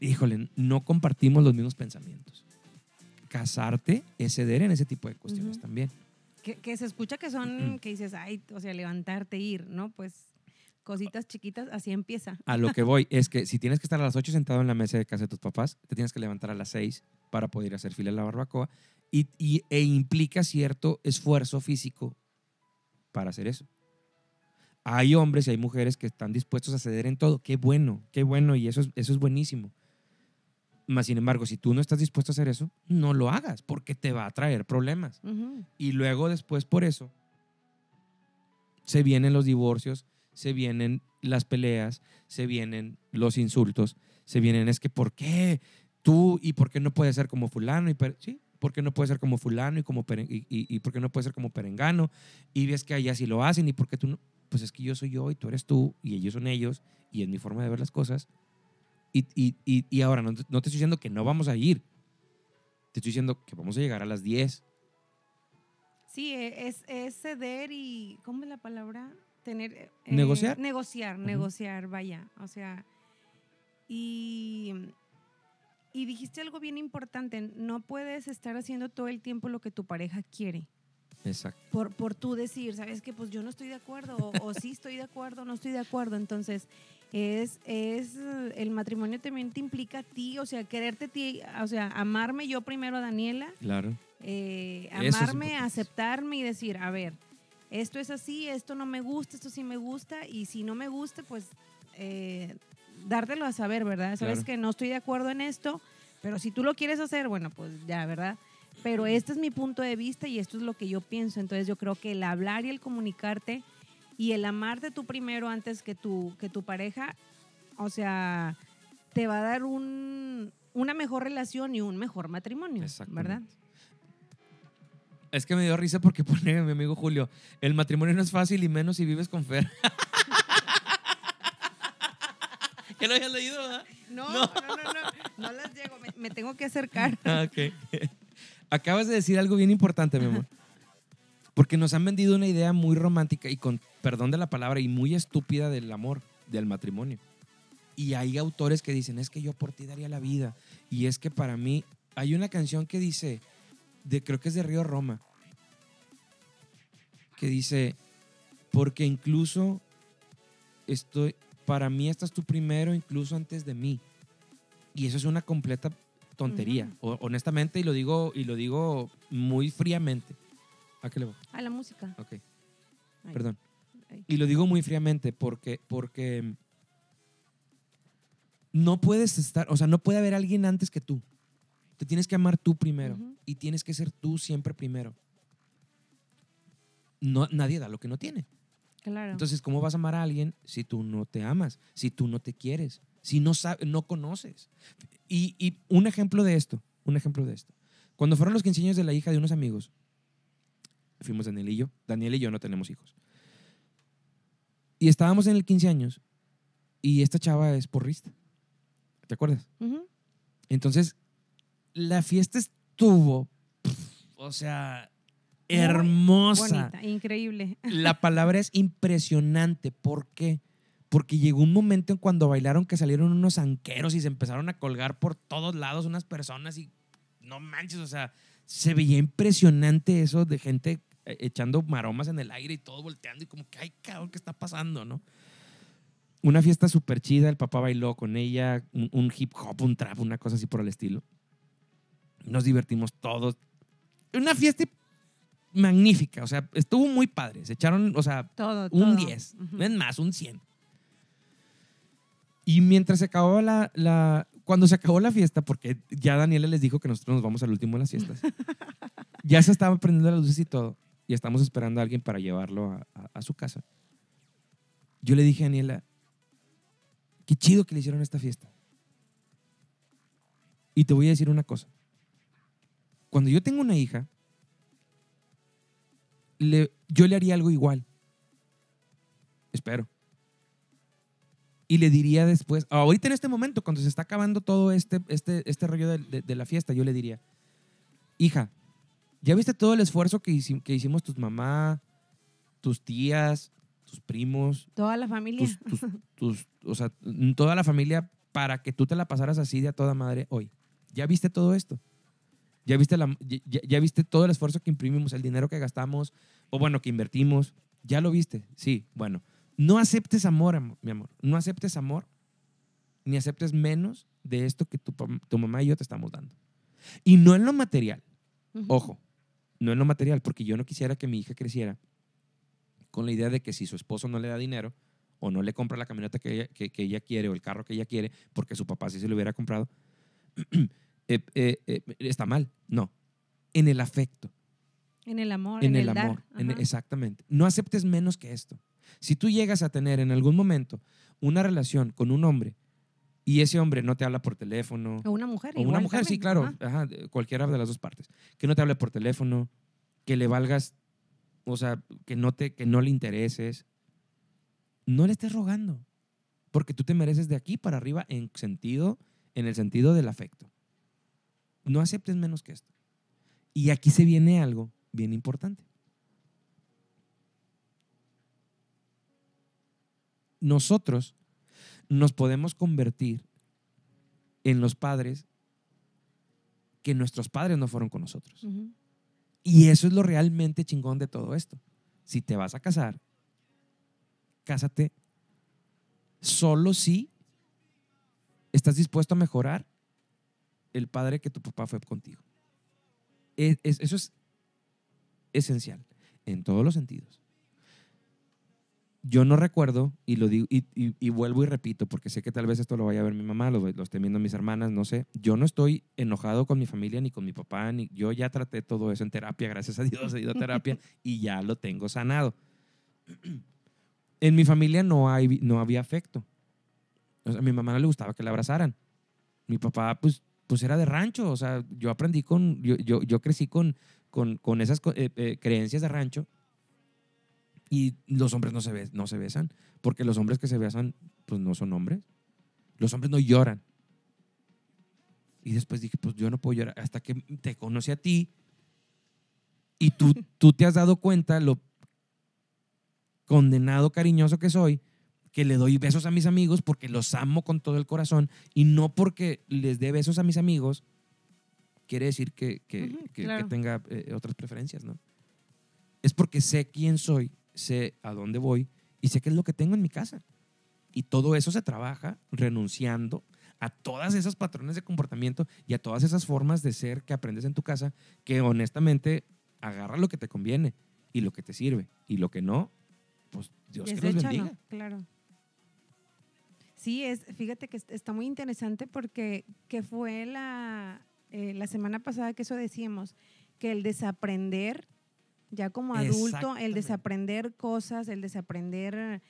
Híjole, no compartimos los mismos pensamientos. Casarte es ceder en ese tipo de cuestiones también. Que, que se escucha que son, que dices, ay, o sea, levantarte, ir, ¿no? Pues cositas chiquitas, así empieza. A lo que voy es que si tienes que estar a las 8 sentado en la mesa de casa de tus papás, te tienes que levantar a las 6 para poder hacer fila en la barbacoa y, y- e implica cierto esfuerzo físico para hacer eso. Hay hombres y hay mujeres que están dispuestos a ceder en todo. Qué bueno, qué bueno y eso es, eso es buenísimo. Más sin embargo, si tú no estás dispuesto a hacer eso, no lo hagas porque te va a traer problemas. Y luego después por eso se vienen los divorcios, se vienen las peleas, se vienen los insultos, se vienen es que ¿por qué tú y por qué no puedes ser como fulano? Y sí, ¿por qué no puede ser como fulano y, como y, y- y por qué no puede ser como perengano? Y ves que allá sí lo hacen y por qué tú no... Pues es que yo soy yo y tú eres tú y ellos son ellos y es mi forma de ver las cosas. Y, y- y- y ahora no te, no te estoy diciendo que no vamos a ir. Te estoy diciendo que vamos a llegar a las 10 Sí, e- es, es ceder y, ¿cómo es la palabra? Tener... eh, Negociar. Negociar, Ujú. negociar, vaya. O sea, y, y dijiste algo bien importante, no puedes estar haciendo todo el tiempo lo que tu pareja quiere. Exacto. Por, por tú decir, ¿sabes qué? Pues yo no estoy de acuerdo, o, o sí estoy de acuerdo, no estoy de acuerdo. Entonces, es, es, el matrimonio también te implica a ti, o sea, quererte, a ti, o sea, amarme yo primero a Daniela, Claro. eh, es amarme, aceptarme y decir, a ver, esto es así, esto no me gusta, esto sí me gusta, y si no me gusta, pues eh, dártelo a saber, ¿verdad? Sabes Claro. que no estoy de acuerdo en esto, pero si tú lo quieres hacer, bueno, pues ya, ¿verdad? Pero este es mi punto de vista y esto es lo que yo pienso. Entonces yo creo que el hablar y el comunicarte y el amarte tú primero antes que tu, que tu pareja, o sea, te va a dar un, una mejor relación y un mejor matrimonio. ¿verdad? Es que me dio risa porque (laughs) pone mi amigo Julio, el matrimonio no es fácil y menos si vives con Fer. (laughs) ¿Ya lo habías leído, verdad? No, no, no, no, no, las llego, me, me tengo que acercar. Ah, ok. (laughs) Acabas de decir algo bien importante, mi amor. Porque nos han vendido una idea muy romántica y con perdón de la palabra y muy estúpida del amor, del matrimonio. Y hay autores que dicen, es que yo por ti daría la vida. Y es que para mí, hay una canción que dice, de, creo que es de Río Roma, que dice, porque incluso estoy, para mí estás tú primero, incluso antes de mí. Y eso es una completa tontería, honestamente, y lo digo, y lo digo muy fríamente. ¿A qué le va? A la música. Ok, Ay, perdón. ay. Y lo digo muy fríamente porque, porque no puedes estar, o sea, no puede haber alguien antes que tú. Te tienes que amar tú primero Ujú. y tienes que ser tú siempre primero. No, nadie da lo que no tiene. Claro. Entonces, ¿cómo vas a amar a alguien si tú no te amas, si tú no te quieres, si no sabes, no conoces? Y, y un ejemplo de esto, un ejemplo de esto. Cuando fueron los 15 años de la hija de unos amigos, fuimos Daniel y yo. Daniel y yo no tenemos hijos. Y estábamos en el 15 años y esta chava es porrista. ¿Te acuerdas? Entonces, la fiesta estuvo, o sea, hermosa. Bonita, increíble. (laughs) La palabra es impresionante. ¿Por qué? Porque llegó un momento en cuando bailaron que salieron unos anqueros y se empezaron a colgar por todos lados unas personas y no manches, o sea, se veía impresionante eso de gente eh, echando maromas en el aire y todo volteando y como que, ay, cabrón, ¿qué está pasando, no? Una fiesta súper chida, el papá bailó con ella, un, un hip hop, un trap, una cosa así por el estilo. Nos divertimos todos. Una fiesta magnífica, o sea, estuvo muy padre. Se echaron, o sea, Todo, un todo. 10, Ujú. es más, un 100. Y mientras se acabó la, la- cuando se acabó la fiesta, porque ya Daniela les dijo que nosotros nos vamos al último de las fiestas, (laughs) ya se estaban prendiendo las luces y todo, y estamos esperando a alguien para llevarlo a, a- a su casa. Yo le dije a Daniela, qué chido que le hicieron esta fiesta. Y te voy a decir una cosa. Cuando yo tengo una hija, le- yo le haría algo igual. Espero. Y le diría después, ahorita en este momento, cuando se está acabando todo este, este, este rollo de, de- de la fiesta, yo le diría, hija, ¿ya viste todo el esfuerzo que, hici- que hicimos tus mamá, tus tías, tus primos, Toda la familia. tus, tus, tus- o sea, toda la familia para que tú te la pasaras así de a toda madre hoy? ¿Ya viste todo esto? ¿Ya viste, la, ya- ya, ya viste todo el esfuerzo que imprimimos, el dinero que gastamos, o bueno, que invertimos? ¿Ya lo viste? Sí, bueno. No aceptes amor, am- mi amor. No aceptes amor, ni aceptes menos de esto que tu, tu mamá y yo te estamos dando. Y no en lo material. Ojo, no en lo material, porque yo no quisiera que mi hija creciera con la idea de que si su esposo no le da dinero o no le compra la camioneta que ella, que, que ella quiere o el carro que ella quiere, porque su papá sí se lo hubiera comprado, (clears throat) eh, eh, eh, está mal. No. En el afecto, En el amor, en, en, el, amor. en- exactamente. No aceptes menos que esto. Si tú llegas a tener en algún momento una relación con un hombre y ese hombre no te habla por teléfono, O una mujer. o una mujer, sí, claro, ajá. ajá, cualquiera de las dos partes. Que no te hable por teléfono, que le valgas, o sea, que no, te, que no le intereses. No le estés rogando, porque tú te mereces de aquí para arriba en, sentido, en el sentido del afecto. No aceptes menos que esto. Y aquí se viene algo bien importante. Nosotros nos podemos convertir en los padres que nuestros padres no fueron con nosotros. Y eso es lo realmente chingón de todo esto. Si te vas a casar, cásate solo si estás dispuesto a mejorar el padre que tu papá fue contigo. Es- es- eso es esencial en todos los sentidos. Yo no recuerdo, y lo digo, y, y- y vuelvo y repito, porque sé que tal vez esto lo vaya a ver mi mamá, lo, lo estén viendo mis hermanas, no sé. Yo no estoy enojado con mi familia ni con mi papá, ni yo ya traté todo eso en terapia, gracias a Dios he ido a terapia (laughs) y ya lo tengo sanado. En mi familia no, hay, no había afecto. O sea, a mi mamá no le gustaba que la abrazaran. Mi papá, pues, pues era de rancho. O sea, yo aprendí con, yo, yo, yo crecí con, con, con esas eh, eh, creencias de rancho. Y los hombres no se, bes- no se besan, porque los hombres que se besan, pues no son hombres. Los hombres no lloran. Y después dije, pues yo no puedo llorar. Hasta que te conocí a ti y tú, (laughs) tú te has dado cuenta lo condenado cariñoso que soy, que le doy besos a mis amigos porque los amo con todo el corazón y no porque les dé besos a mis amigos, quiere decir que, que- Ujú, que- que claro. tenga eh, otras preferencias, ¿no? Es porque sé quién soy, sé a dónde voy y sé qué es lo que tengo en mi casa. Y todo eso se trabaja renunciando a todas esos patrones de comportamiento y a todas esas formas de ser que aprendes en tu casa, que honestamente agarra lo que te conviene y lo que te sirve y lo que no, pues Dios que los Deséchalo, bendiga. claro. Sí, es, fíjate que est- está muy interesante porque que fue la, eh, la semana pasada que eso decíamos, que el desaprender, ya como adulto, el desaprender cosas, el desaprender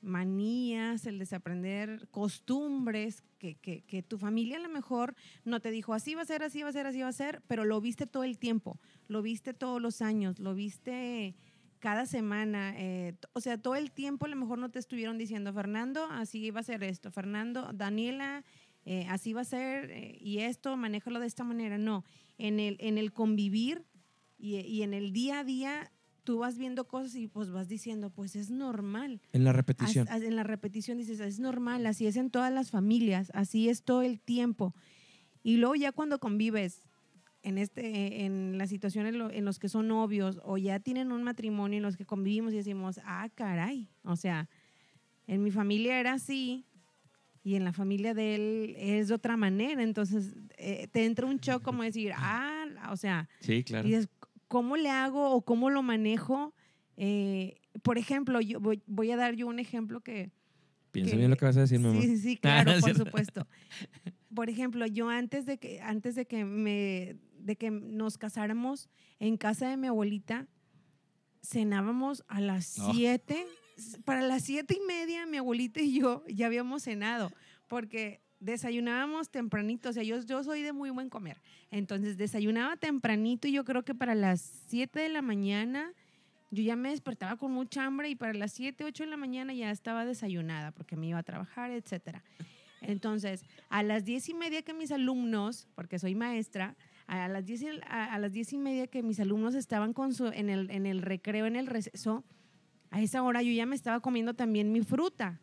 manías, el desaprender costumbres, que, que, que tu familia a lo mejor no te dijo así va a ser, así va a ser, así va a ser, pero lo viste todo el tiempo, lo viste todos los años, lo viste cada semana, eh, o sea, todo el tiempo a lo mejor no te estuvieron diciendo, Fernando, así va a ser esto, Fernando, Daniela, eh, así va a ser, eh, y esto, manéjalo de esta manera. No, en el, en el convivir y, y en el día a día tú vas viendo cosas y pues vas diciendo, pues es normal. En la repetición. As- as- en la repetición dices, es normal, así es en todas las familias, así es todo el tiempo. Y luego ya cuando convives en, este, en la situación en, lo- en los que son novios o ya tienen un matrimonio en los que convivimos y decimos, ah, caray, o sea, en mi familia era así y en la familia de él es de otra manera. Entonces eh, te entra un shock como decir, ah, o sea, Sí, claro. y dices, ¿cómo le hago o cómo lo manejo? Eh, por ejemplo, yo voy, voy a dar yo un ejemplo que... Piensa que- bien lo que vas a decir, mi amor. Sí, sí, (laughs) claro, por supuesto. Por ejemplo, yo antes de que, antes de que me, de que nos casáramos en casa de mi abuelita, cenábamos a las Oh. 7. Para las siete y media, mi abuelita y yo ya habíamos cenado, porque desayunábamos tempranito. O sea, yo, yo soy de muy buen comer. Entonces, desayunaba tempranito y yo creo que para las 7 de la mañana yo ya me despertaba con mucha hambre y para las 7, 8 de la mañana ya estaba desayunada porque me iba a trabajar, etcétera. Entonces, a las 10 y media que mis alumnos, porque soy maestra, a las 10 y, a, las 10 y media que mis alumnos estaban en, el, recreo, en el receso, a esa hora yo ya me estaba comiendo también mi fruta.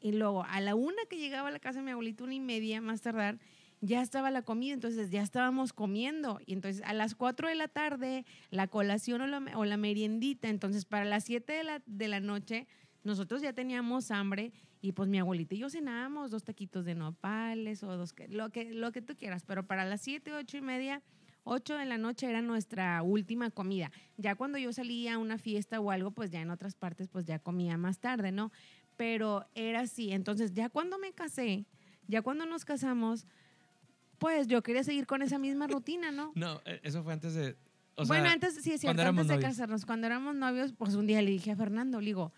Y luego, a la una que llegaba a la casa de mi abuelita, una y media más tardar, ya estaba la comida, entonces ya estábamos comiendo. Y entonces a las 4 de la tarde, la colación o la, o meriendita. Entonces para las 7 de la, de la noche, nosotros ya teníamos hambre y pues mi abuelita y yo cenábamos dos taquitos de nopales o dos, lo que, lo que tú quieras. Pero para las 7, 8 y media, 8 de la noche era nuestra última comida. Ya cuando yo salía a una fiesta o algo, pues ya en otras partes, pues ya comía más tarde, ¿no? Pero era así. Entonces ya cuando me casé, ya cuando nos casamos, pues yo quería seguir con esa misma rutina, ¿no? No, eh, eso fue antes de. o bueno, sea, antes, sí, es cierto, antes de novios. casarnos, cuando éramos novios, pues un día le dije a Fernando, le digo,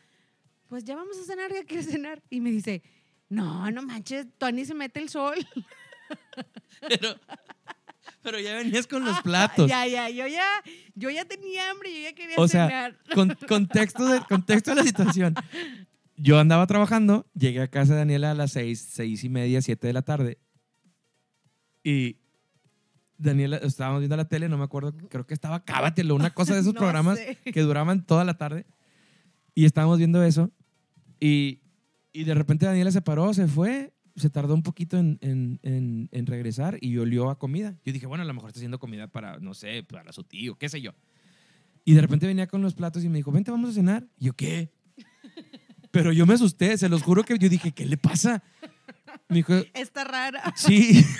pues ya vamos a cenar, ¿ya quieres cenar? Y me dice, no, no manches, Tony se mete el sol. (laughs) Pero, pero ya venías con los platos. ya, ya, yo ya, yo ya tenía hambre, yo ya quería O sea, cenar. Con, contexto, de, contexto de la situación. Yo andaba trabajando, llegué a casa de Daniela a las seis, seis y media, siete de la tarde. Y Daniela, estábamos viendo la tele, no me acuerdo, creo que estaba Cábatelo, una cosa de esos (laughs) No programas sé. que duraban toda la tarde. Y estábamos viendo eso. Y, y de repente Daniela se paró, se fue, se tardó un poquito en, en- en- en regresar y olió a comida. Yo dije, bueno, a lo mejor está haciendo comida para, no sé, para su tío, qué sé yo. Y de repente venía con los platos y me dijo, vente, vamos a cenar. Y yo, ¿qué? Pero yo me asusté, se los juro que yo dije, ¿qué le pasa? Me dijo, Está rara. sí. (laughs)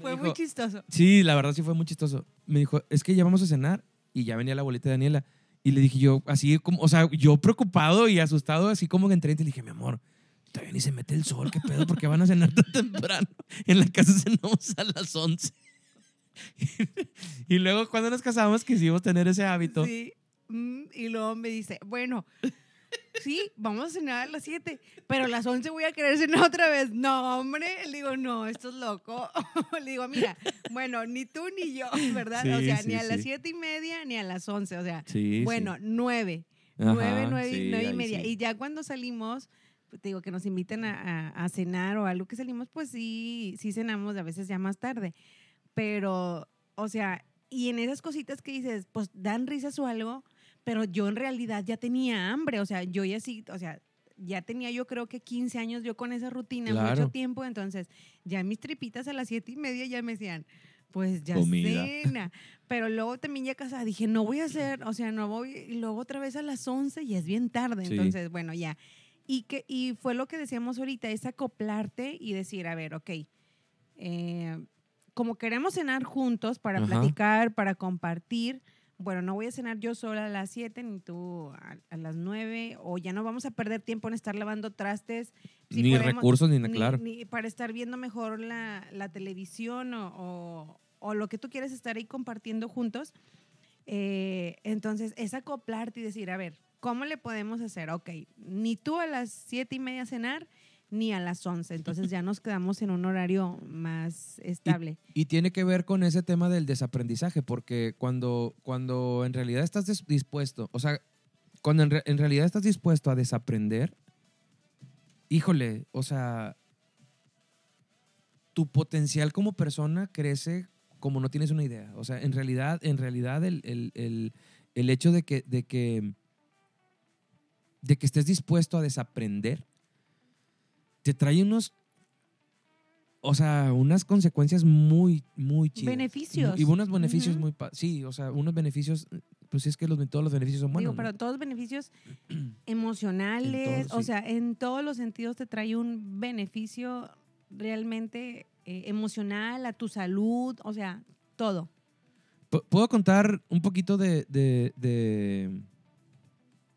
Fue dijo- muy chistoso. Sí, la verdad sí fue muy chistoso. Me dijo, es que ya vamos a cenar. Y ya venía la abuelita de Daniela. Y le dije yo, así como, o sea, yo preocupado y asustado, así como que entré y le dije, mi amor, todavía ni se mete el sol, ¿qué pedo? ¿Por qué van a cenar tan temprano? (laughs) En la casa cenamos a las 11. (laughs) y luego cuando nos casamos quisimos tener ese hábito. Sí. Mm, Y luego me dice, bueno, sí, vamos a cenar a las 7, pero a las 11 voy a querer cenar otra vez. No, hombre, le digo, no, esto es loco. (laughs) le digo, mira, bueno, ni tú ni yo, ¿verdad? o Sí, sea, sí, ni a las sí. 7 y media ni a las 11, o sea, bueno, 9, Ajá, 9, 9, sí, 9 y media. Y ya cuando salimos, pues, te digo, que nos inviten a, a- a cenar o algo que salimos, pues sí, sí cenamos a veces ya más tarde. Pero, o sea, y en esas cositas que dices, pues dan risas o algo, pero yo en realidad ya tenía hambre, o sea, yo ya sí, o sea, ya tenía yo creo que 15 años yo con esa rutina, Claro. mucho tiempo, entonces ya mis tripitas a las siete y media ya me decían, pues ya Comida. cena. Pero luego también ya casada dije, no voy a hacer, o sea, no voy, y luego otra vez a las 11 y es bien tarde, Sí. entonces, bueno, ya. Y, que, y fue lo que decíamos ahorita, es acoplarte y decir, a ver, ok, eh, como queremos cenar juntos para Ajá. platicar, para compartir, bueno, no voy a cenar yo sola a las 7 ni tú a, a las 9 o ya no vamos a perder tiempo en estar lavando trastes. Si ni podemos- recursos, ni, nada, ni- claro. ni para estar viendo mejor la, la televisión o, o- o lo que tú quieres estar ahí compartiendo juntos. Eh, entonces, es acoplarte y decir, a ver, ¿cómo le podemos hacer? Ok, ni tú a las siete y media cenar, ni a las 11. Entonces ya nos quedamos en un horario más estable. Y tiene que ver con ese tema del desaprendizaje, porque cuando, cuando en realidad estás dispuesto, o sea, cuando en, re- en realidad estás dispuesto a desaprender, híjole, o sea, tu potencial como persona crece como no tienes una idea. O sea, en realidad, en realidad el, el- el- el hecho de que, de que de que estés dispuesto a desaprender te trae unos o sea, unas consecuencias muy, muy chidas. Beneficios. Y unos beneficios Ujú. muy... pa- Sí, o sea, unos beneficios... Pues es que los, todos los beneficios son buenos. Digo, ¿no? pero todos beneficios (clears throat) emocionales, todo, o sí. sea, en todos los sentidos te trae un beneficio realmente eh, emocional a tu salud, o sea, todo. P- ¿Puedo contar un poquito de, de, de,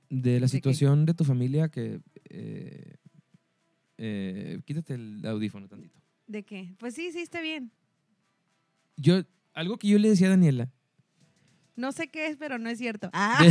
de la situación de tu familia que... eh, eh, quítate el audífono tantito. ¿De qué? Pues sí, sí, está bien. Yo, algo que yo le decía a Daniela, No sé qué es, pero no es cierto. Ah, (laughs)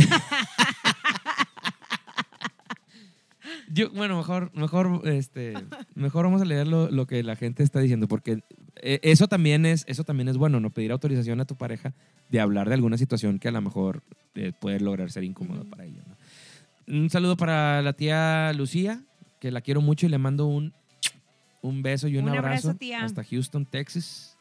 yo, bueno, mejor, mejor, este, mejor vamos a leer lo, lo que la gente está diciendo, porque eh, eso también es, eso también es bueno, no pedir autorización a tu pareja de hablar de alguna situación que a lo mejor eh, puede lograr ser incómoda Ujú. para ella. ¿no? Un saludo para la tía Lucía, que la quiero mucho y le mando un, un beso y un, Un abrazo, abrazo, tía. hasta Houston, Texas.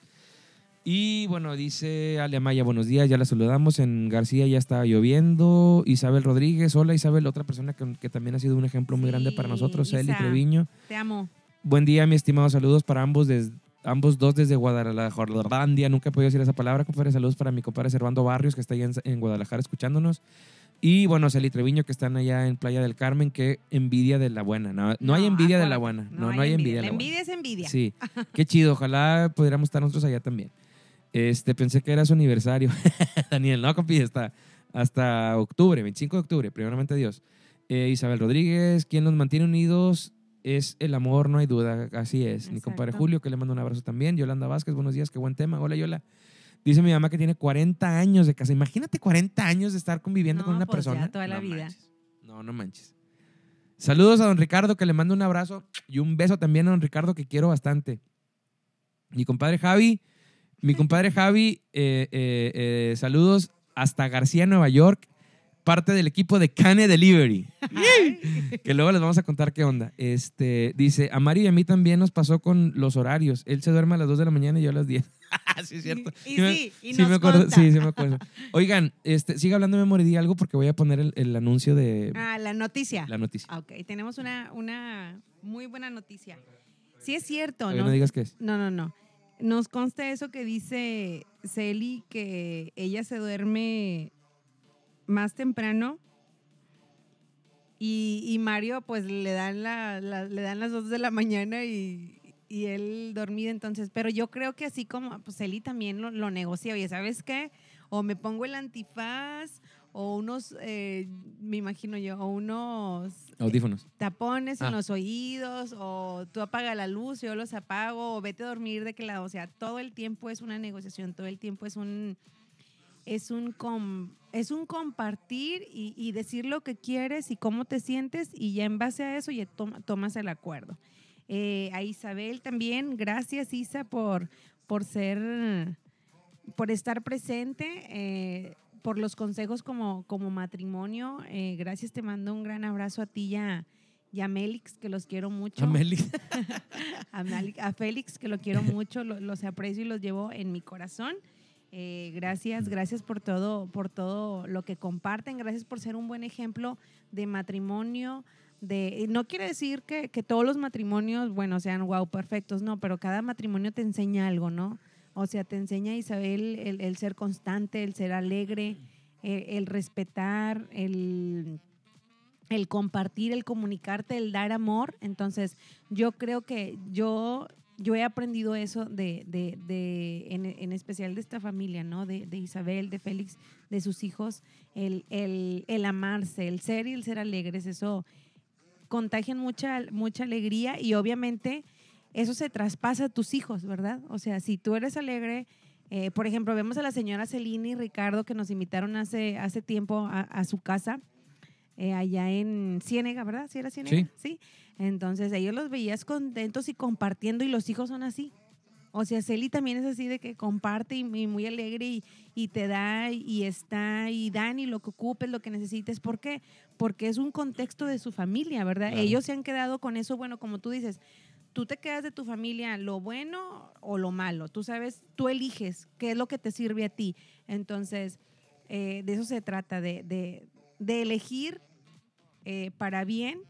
Y bueno, dice Ale Amaya, buenos días, ya la saludamos. En García ya está lloviendo. Isabel Rodríguez, hola Isabel, otra persona que, que también ha sido un ejemplo muy grande para nosotros, Eli. Treviño. te amo. Buen día, mi estimado, saludos para ambos, des- ambos dos desde Guadalajara. Nunca he podido decir esa palabra, compadre. Saludos para mi compadre Servando Barrios, que está allá en, en Guadalajara escuchándonos. Y bueno, Celi Treviño, que están allá en Playa del Carmen, que envidia de la buena. No, no hay envidia de la buena. No, no, hay envidia de La la envidia es envidia. Sí, (laughs) qué chido. Ojalá pudiéramos estar nosotros allá también. Este, pensé que era su aniversario. (laughs) Daniel, no, compi, hasta, hasta octubre, 25 de octubre, primeramente Dios. Eh, Isabel Rodríguez, quien nos mantiene unidos es el amor, no hay duda. Así es. Mi compadre Exacto. Julio, que le mando un abrazo también. Yolanda Vázquez, buenos días, qué buen tema. Hola, Yola. Dice mi mamá que tiene 40 años de casa. Imagínate 40 años de estar conviviendo No, con una pues ya persona. toda la No vida. manches. No, no manches. Saludos a don Ricardo, que le mando un abrazo y un beso también a don Ricardo, que quiero bastante. Mi compadre Javi, mi compadre Javi, eh, eh, eh, saludos hasta García, Nueva York, parte del equipo de Cane Delivery, que luego les vamos a contar qué onda. Este, dice, a Mari y a mí también nos pasó con los horarios. Él se duerme a las 2 de la mañana y yo a las 10. (laughs) sí, es cierto. Y me- sí, y sí nos me acuerdo, sí, sí me acuerdo. Oigan, este, sigue hablando di algo porque voy a poner el, el anuncio de Ah, la noticia. la noticia. Ok, tenemos una, una muy buena noticia. Sí es cierto, ¿no? no digas qué es. No, no, no. Nos consta eso que dice Celi, que ella se duerme más temprano y, y Mario pues le dan, la, la- le dan las 2 de la mañana y, y él dormido entonces. Pero yo creo que así como pues Celi también lo, lo negocia. Oye, ¿sabes qué? O me pongo el antifaz o unos, eh, me imagino yo, o unos Audífonos. tapones Ah. en los oídos o tú apaga la luz, yo los apago o vete a dormir de qué lado. O sea, todo el tiempo es una negociación, todo el tiempo es un es un com- es un compartir y, y decir lo que quieres y cómo te sientes y ya en base a eso ya toma- tomas el acuerdo. Eh, a Isabel también, gracias Isa por, por ser, por estar presente, eh, por los consejos como, como matrimonio. Eh, gracias, te mando un gran abrazo a ti y a, y a Mélix, que los quiero mucho. A Meli. (laughs) a, Félix, que lo quiero mucho, lo- los aprecio y los llevo en mi corazón. Eh, gracias, gracias por todo, por todo lo que comparten, gracias por ser un buen ejemplo de matrimonio. No quiere decir que, todos los matrimonios, bueno, sean wow, perfectos, no, pero cada matrimonio te enseña algo, ¿no? O sea, te enseña Isabel el, ser constante, el ser alegre, el, respetar, el, compartir, el comunicarte, el dar amor. Entonces, yo creo que yo, he aprendido eso en, especial de esta familia, ¿no? De, Isabel, de Félix, de sus hijos, el, el amarse, el ser y el ser alegres, eso contagian mucha, mucha alegría y obviamente eso se traspasa a tus hijos, ¿verdad? O sea, si tú eres alegre, eh, por ejemplo, vemos a la señora Celini y Ricardo que nos invitaron hace, hace tiempo a, a su casa, eh, allá en Ciénega, ¿verdad? ¿Sí era Ciénega? Sí. Entonces ellos los veías contentos y compartiendo y los hijos son así. O sea, Celi también es así de que comparte y, y muy alegre y, y te da y está y dan y lo que ocupes, lo que necesites. ¿Por qué? Porque es un contexto de su familia, ¿verdad? Claro. Ellos se han quedado con eso, bueno, como tú dices, tú te quedas de tu familia lo bueno o lo malo. Tú sabes, tú eliges qué es lo que te sirve a ti. Entonces, eh, de eso se trata, de, de- de elegir eh, para bien,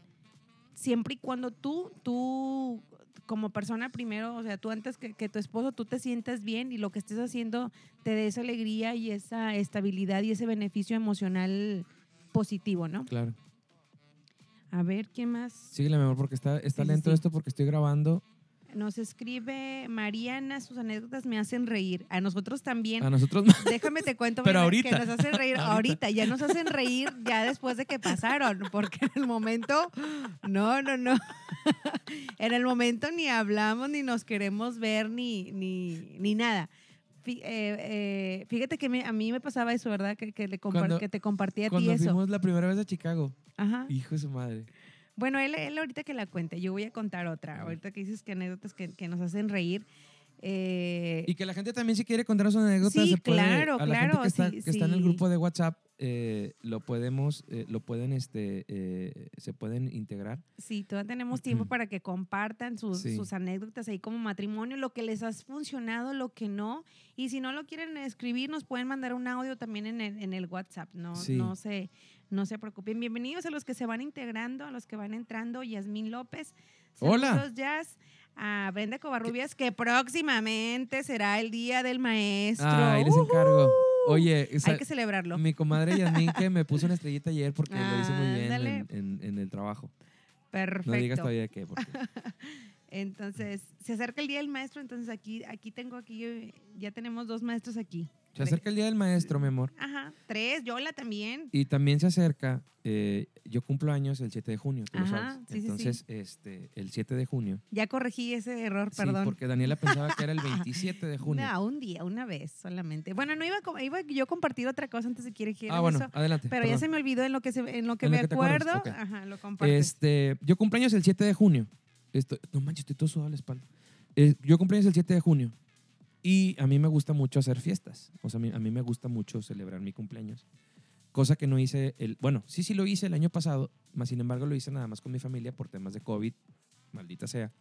siempre y cuando tú, tú como persona primero, o sea, tú antes que, que tu esposo, tú te sientas bien y lo que estés haciendo te dé esa alegría y esa estabilidad y ese beneficio emocional positivo, ¿no? Claro. A ver, ¿quién más? Síguele, mi amor, porque está, está sí, lento sí. esto porque estoy grabando. Nos escribe Mariana, sus anécdotas me hacen reír. A nosotros también. A nosotros Déjame te cuento, (laughs) Pero Mariana, ahorita. que nos hacen reír (laughs) Ahorita. ahorita. Ya nos hacen reír ya después de que pasaron, porque en el momento, no, no, no. (laughs) En el momento ni hablamos, ni nos queremos ver, ni, ni, ni nada. Fí- eh, eh, fíjate que me- a mí me pasaba eso, ¿verdad? Que, que, le compar- Cuando- que te compartí a ti cuando eso. fuimos la primera vez a Chicago. Ajá. Hijo de su madre. Bueno, él, él ahorita que la cuente, yo voy a contar otra. Ahorita que dices que anécdotas que, que nos hacen reír. Eh, Y que la gente también si quiere contar sus anécdotas, Sí, se puede- claro, a la gente claro, que está, sí, que está en el grupo de WhatsApp, eh, lo podemos, eh, lo pueden, este, eh, se pueden integrar. Sí, todavía tenemos (clears throat) tiempo para que compartan sus, Sí. sus anécdotas ahí como matrimonio, lo que les ha funcionado, lo que no. Y si no lo quieren escribir, nos pueden mandar un audio también en el, en el WhatsApp. No, Sí. no, se, no se preocupen. Bienvenidos a los que se van integrando, a los que van entrando. Yasmín López. Hola. Jazz. A Brenda Covarrubias, que próximamente será el Día del Maestro. Ah, ahí les encargo. Ujú. Oye, Hay que celebrarlo. mi comadre Yasmín que me puso una (laughs) estrellita ayer porque lo hice muy bien en, en- en el trabajo. Perfecto. No digas todavía qué. porque- (laughs) Entonces, se acerca el día del maestro, entonces aquí, aquí tengo aquí, ya tenemos dos maestros aquí. Se acerca el Día del Maestro, mi amor. Ajá, tres, Yola también. Y también se acerca, eh, yo cumplo años el 7 de junio, tú lo sabes. sí, sí, sí. Entonces, este, el 7 de junio. Ya corregí ese error, Sí, perdón. porque Daniela pensaba que era el (laughs) 27 de junio. No, un día, una vez solamente. Bueno, no iba, a iba yo a compartir otra cosa antes de que ah, bueno, eso, adelante. pero ya se me olvidó en lo que, se, en lo que En lo me que acuerdo. Ajá, lo compartes. Este, yo cumpleaños el 7 de junio. Esto, no manches, estoy todo sudado la espalda. Eh, yo cumpleaños el 7 de junio. Y a mí me gusta mucho hacer fiestas. O sea, a mí, me gusta mucho celebrar mi cumpleaños. Cosa que no hice el... Bueno, sí, sí lo hice el año pasado, más sin embargo lo hice nada más con mi familia por temas de COVID, maldita sea.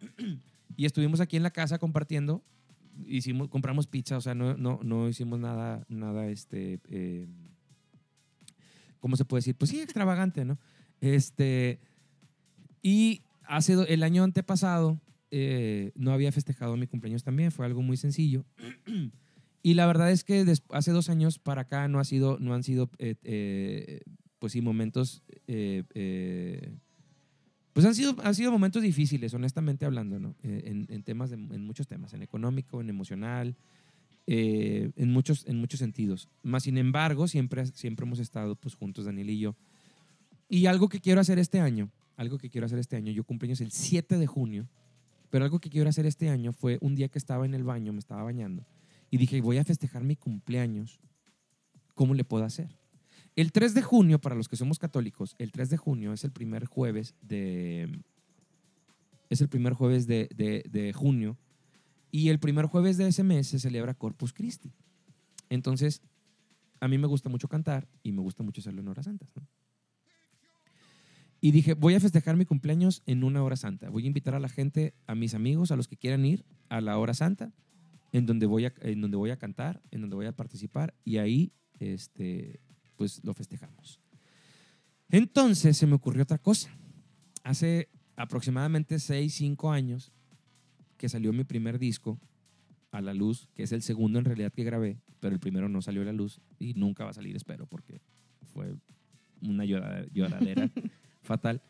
(clears throat) y estuvimos aquí en la casa compartiendo. Hicimos, compramos pizza, o sea, no, no, no hicimos nada, nada, este... eh, ¿Cómo se puede decir? Pues sí, extravagante, ¿no? Este... Y hace el año antepasado eh, no había festejado mi cumpleaños también, fue algo muy sencillo. (clears throat) y la verdad es que hace dos años para acá no, ha sido, no han sido, eh, eh, pues sí, momentos, eh, pues han sido, han sido momentos difíciles, honestamente hablando, ¿no? En, temas, en muchos temas, en económico, en emocional, en, muchos, en muchos sentidos. Más sin embargo, siempre, siempre hemos estado pues, juntos, Daniel y yo. Y algo que quiero hacer este año, algo que quiero hacer este año, yo cumpleaños el 7 de junio, pero algo que quiero hacer este año fue un día que estaba en el baño, me estaba bañando, y dije, voy a festejar mi cumpleaños, ¿cómo le puedo hacer? El 3 de junio, para los que somos católicos, el 3 de junio es el primer jueves de... Es el primer jueves de, de- junio y el primer jueves de ese mes se celebra Corpus Christi. Entonces, a mí me gusta mucho cantar y me gusta mucho hacerlo en horas santas. Y dije, voy a festejar mi cumpleaños en una hora santa. Voy a invitar a la gente, a mis amigos, a los que quieran ir a la hora santa, en donde voy a, en donde voy a cantar, en donde voy a participar, y ahí, este, pues lo festejamos. Entonces se me ocurrió otra cosa. Hace aproximadamente 6, 5 años que salió mi primer disco a la luz, que es el segundo en realidad que grabé, pero el primero no salió a la luz y nunca va a salir, espero, porque fue una llora- lloradera (laughs) fatal.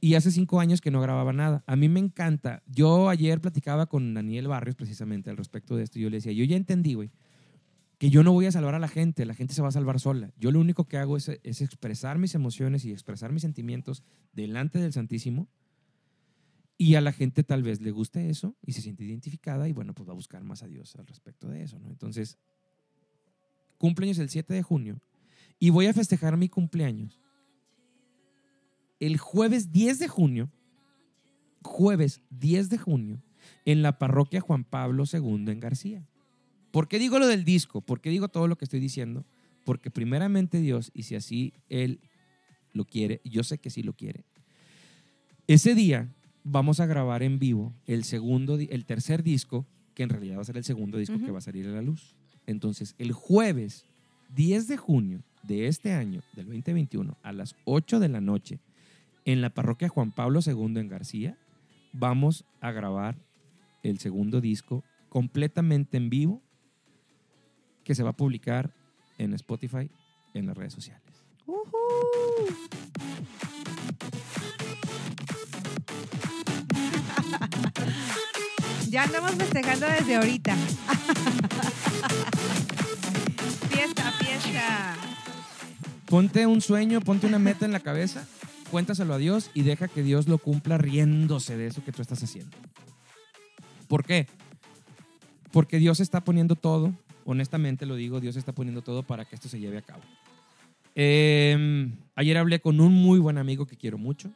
Y hace cinco años que no grababa nada. A mí me encanta. Yo ayer platicaba con Daniel Barrios precisamente al respecto de esto. y Yo le decía, yo ya entendí, güey, que yo no voy a salvar a la gente, la gente se va a salvar sola. Yo lo único que hago es, es expresar mis emociones y expresar mis sentimientos delante del Santísimo. Y a la gente tal vez le guste eso y se siente identificada y bueno, pues va a buscar más a Dios al respecto de eso, ¿no? Entonces, cumpleaños el 7 de junio y voy a festejar mi cumpleaños el jueves 10 de junio, jueves 10 de junio, en la parroquia Juan Pablo II en García. ¿Por qué digo lo del disco? ¿Por qué digo todo lo que estoy diciendo? Porque primeramente Dios, y si así Él lo quiere, yo sé que sí lo quiere, ese día vamos a grabar en vivo el segundo, el tercer disco, que en realidad va a ser el segundo disco que va a salir a la luz. Entonces, el jueves 10 de junio de este año, del 2021, a las 8 de la noche, en la parroquia Juan Pablo II en García, vamos a grabar el segundo disco completamente en vivo, que se va a publicar en Spotify, en las redes sociales. Ujú. (laughs) Ya andamos festejando desde ahorita. (laughs) fiesta, fiesta. Ponte un sueño, ponte una meta en la cabeza, cuéntaselo a Dios y deja que Dios lo cumpla riéndose de eso que tú estás haciendo. ¿Por qué? Porque Dios está poniendo todo, honestamente lo digo, Dios está poniendo todo para que esto se lleve a cabo. Eh, ayer hablé con un muy buen amigo que quiero mucho,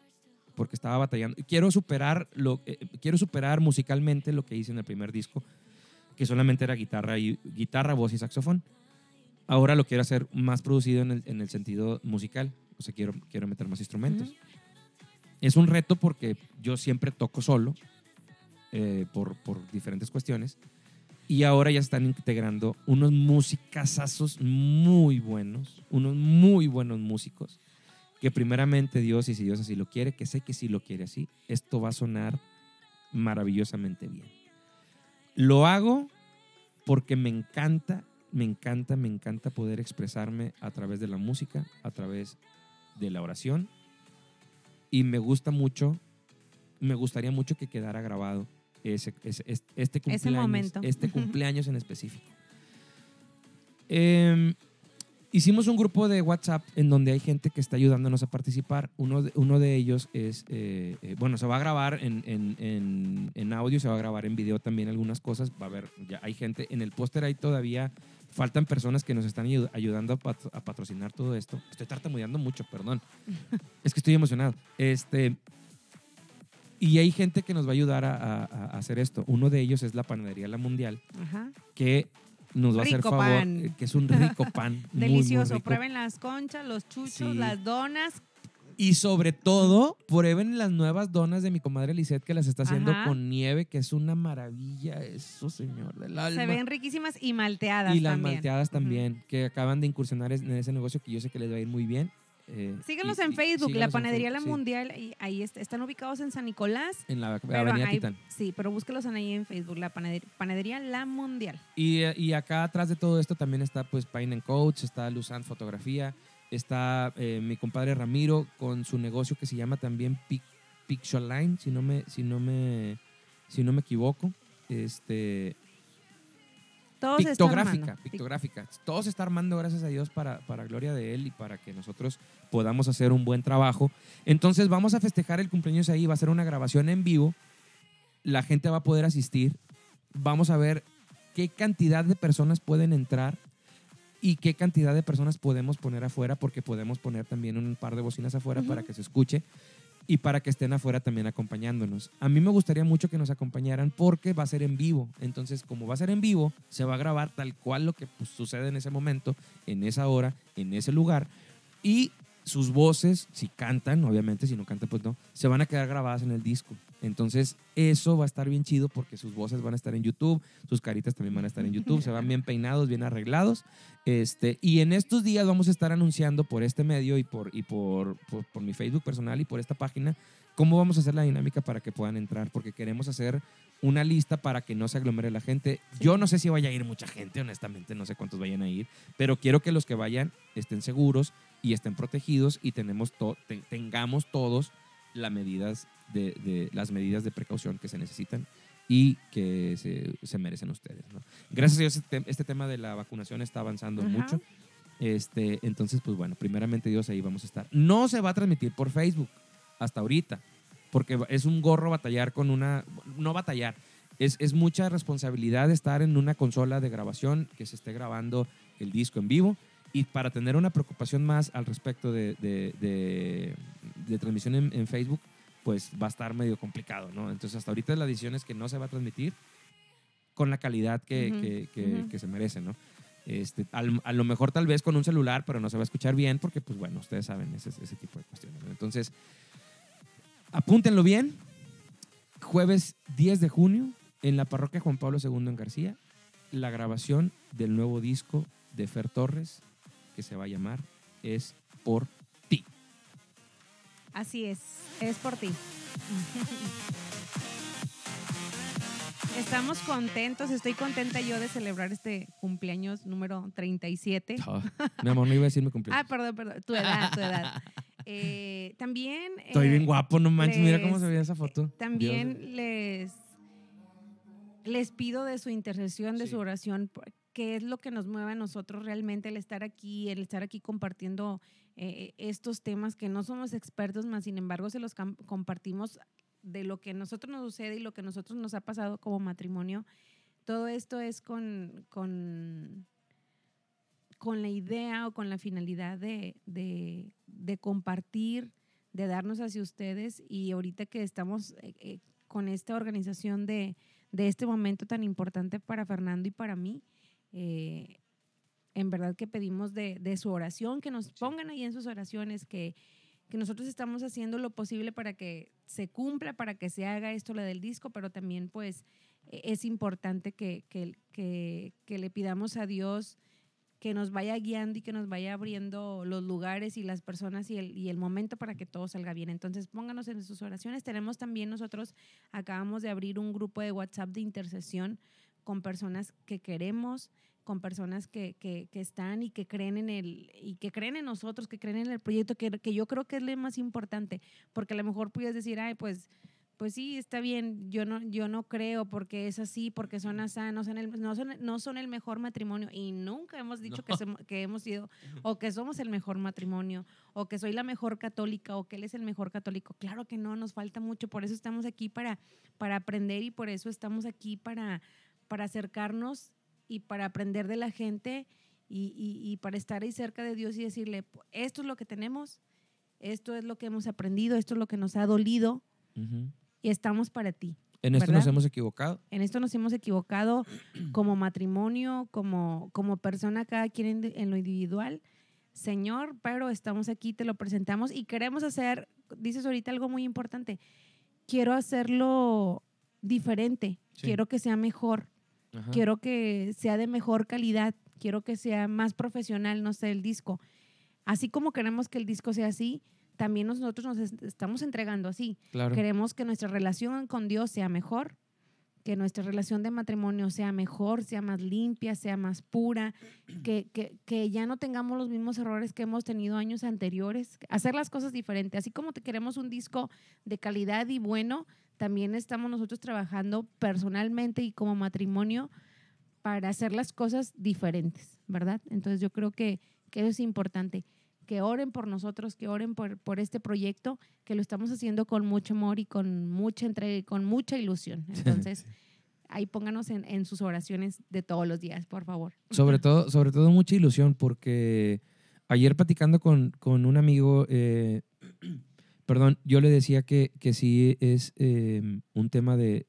porque estaba batallando. Quiero superar, lo, eh, quiero superar musicalmente lo que hice en el primer disco, que solamente era guitarra, y, guitarra voz y saxofón. Ahora lo quiero hacer más producido en el, en el sentido musical. O sea, quiero, quiero meter más instrumentos. Es un reto porque yo siempre toco solo eh, por, por diferentes cuestiones. Y ahora ya están integrando unos musicazazos muy buenos, unos muy buenos músicos, que primeramente Dios, y si Dios así lo quiere, que sé que sí lo quiere así, esto va a sonar maravillosamente bien. Lo hago porque me encanta, me encanta, me encanta poder expresarme a través de la música, a través de la oración. Y me gusta mucho, me gustaría mucho que quedara grabado ese, ese- este, este cumpleaños, este cumpleaños en específico. Em, hicimos un grupo de WhatsApp en donde hay gente que está ayudándonos a participar. Uno de, uno de ellos es, eh, eh, bueno, se va a grabar en, en- en- en audio, se va a grabar en video también algunas cosas. Va a haber, ya hay gente, en el póster ahí todavía faltan personas que nos están ayu- ayudando a, pat- a patrocinar todo esto. Estoy tartamudeando mucho, perdón. (laughs) es que estoy emocionado. Este, y hay gente que nos va a ayudar a, a- a hacer esto. Uno de ellos es la Panadería La Mundial, Ajá. que nos va a hacer favor, pan. eh, que es un rico (laughs) pan. muy, muy Delicioso. rico. Prueben las conchas, los chuchos, Sí. las donas. Y sobre todo, prueben las nuevas donas de mi comadre Lisette que las está haciendo Ajá. con nieve, que es una maravilla, eso, señor del alma. Se ven riquísimas y malteadas y las también. malteadas también, que acaban de incursionar en ese negocio que yo sé que les va a ir muy bien. Eh, Síganos y- en Facebook, síganos La Panadería La sí, Mundial. Y ahí est- están ubicados en San Nicolás. En la Avenida Titán. sí, pero búsquelos en ahí en Facebook, La Panadería, Panadería La Mundial. Y, y acá atrás de todo esto también está pues Pine and Coach, está Luzan Fotografía, está eh, mi compadre Ramiro con su negocio que se llama también Pic- Pictoline, si no me, si no me, si no me equivoco. Este, Todo se está pictográfica, pictográfica. Todo se está armando, gracias a Dios, para, para gloria de Él y para que nosotros podamos hacer un buen trabajo. Entonces vamos a festejar el cumpleaños ahí, va a ser una grabación en vivo, la gente va a poder asistir, vamos a ver qué cantidad de personas pueden entrar y qué cantidad de personas podemos poner afuera, porque podemos poner también un par de bocinas afuera para que se escuche y para que estén afuera también acompañándonos. A mí me gustaría mucho que nos acompañaran porque va a ser en vivo. Entonces, como va a ser en vivo, se va a grabar tal cual lo que pues, sucede en ese momento, en esa hora, en ese lugar. Y sus voces, si cantan, obviamente, si no cantan, pues no, se van a quedar grabadas en el disco. Entonces, eso va a estar bien chido porque sus voces van a estar en YouTube, sus caritas también van a estar en YouTube, se van bien peinados, bien arreglados. Este, y en estos días vamos a estar anunciando por este medio y por, y por, por, por mi Facebook personal y por esta página cómo vamos a hacer la dinámica para que puedan entrar, porque queremos hacer una lista para que no se aglomere la gente. Yo no sé si vaya a ir mucha gente, honestamente, no sé cuántos vayan a ir, pero quiero que los que vayan estén seguros y estén protegidos y tenemos to- te- tengamos todos las medidas de, de- las medidas de precaución que se necesitan y que se, se merecen ustedes. ¿no? Gracias a Dios este, este tema de la vacunación está avanzando Ajá. mucho. Este, entonces, pues bueno, primeramente Dios ahí vamos a estar. No se va a transmitir por Facebook hasta ahorita, porque es un gorro batallar con una, no batallar, es, es mucha responsabilidad estar en una consola de grabación que se esté grabando el disco en vivo y para tener una preocupación más al respecto de, de- de- de transmisión en, en Facebook, pues va a estar medio complicado, ¿no? Entonces hasta ahorita la decisión es que no se va a transmitir con la calidad que, Ujú, que- que- ujú. que se merece, ¿no? Este, al- a lo mejor tal vez con un celular, pero no se va a escuchar bien porque, pues bueno, ustedes saben ese, ese tipo de cuestiones. ¿no? Entonces, apúntenlo bien. jueves 10 de junio, en la parroquia Juan Pablo II en García, la grabación del nuevo disco de Fer Torres, que se va a llamar Es por ti. Así es, es por ti. Estamos contentos, estoy contenta yo de celebrar este cumpleaños número 37. Ah, mi amor, no iba a decir mi cumpleaños. Ah, perdón, perdón, tu edad, tu edad. Eh, también... Estoy eh, bien guapo, no manches, mira cómo se veía esa foto. También Dios. les, les pido de su intercesión, de Sí. su oración, que es lo que nos mueve a nosotros realmente, el estar aquí, el estar aquí compartiendo eh, estos temas que no somos expertos, más sin embargo se los compartimos de lo que a nosotros nos sucede y lo que a nosotros nos ha pasado como matrimonio. Todo esto es con, con, con la idea o con la finalidad de, de- de compartir, de darnos hacia ustedes y ahorita que estamos eh, eh, con esta organización de, de este momento tan importante para Fernando y para mí, eh, en verdad que pedimos de, de su oración, que nos pongan ahí en sus oraciones, que, que nosotros estamos haciendo lo posible para que se cumpla, para que se haga esto lo del disco, pero también pues e- es importante que, que, que, que le pidamos a Dios que nos vaya guiando y que nos vaya abriendo los lugares y las personas y el, y el momento para que todo salga bien. Entonces pónganos en sus oraciones. Tenemos también nosotros, acabamos de abrir un grupo de WhatsApp de intercesión con personas que queremos, con personas que, que, que están y que creen en el y que creen en nosotros, que creen en el proyecto, que, que yo creo que es lo más importante, porque a lo mejor puedes decir, ay, pues, pues sí, está bien, yo no, yo no creo porque es así, porque son así, no son el, no son, no son el mejor matrimonio y nunca hemos dicho que, que hemos sido o que somos el mejor matrimonio o que soy la mejor católica o que él es el mejor católico. Claro que no, nos falta mucho, por eso estamos aquí para, para aprender y por eso estamos aquí para, para acercarnos y para aprender de la gente y, y- y para estar ahí cerca de Dios y decirle, esto es lo que tenemos, esto es lo que hemos aprendido, esto es lo que nos ha dolido Ujú. y estamos para ti. En esto ¿Verdad? nos hemos equivocado. En esto nos hemos equivocado (clears throat) como matrimonio, como, como persona, cada quien en, en lo individual. Señor, pero estamos aquí, te lo presentamos y queremos hacer, dices ahorita algo muy importante, quiero hacerlo diferente, Sí. quiero que sea mejor, Ajá. quiero que sea de mejor calidad, quiero que sea más profesional, no sé, el disco. Así como queremos que el disco sea así, también nosotros nos est- estamos entregando así. Claro. Queremos que nuestra relación con Dios sea mejor, que nuestra relación de matrimonio sea mejor, sea más limpia, sea más pura, que, que, que ya no tengamos los mismos errores que hemos tenido años anteriores, hacer las cosas diferentes. Así como te queremos un disco de calidad y bueno, también estamos nosotros trabajando personalmente y como matrimonio para hacer las cosas diferentes, ¿verdad? Entonces yo creo que, que eso es importante, que oren por nosotros, que oren por, por este proyecto, que lo estamos haciendo con mucho amor y con mucha entrega y con mucha ilusión. (laughs) Entonces, ahí pónganos en, en sus oraciones de todos los días, por favor. Sobre (laughs) todo, sobre todo mucha ilusión, porque ayer platicando con, con un amigo, eh, perdón, yo le decía que, que sí es eh, un tema de,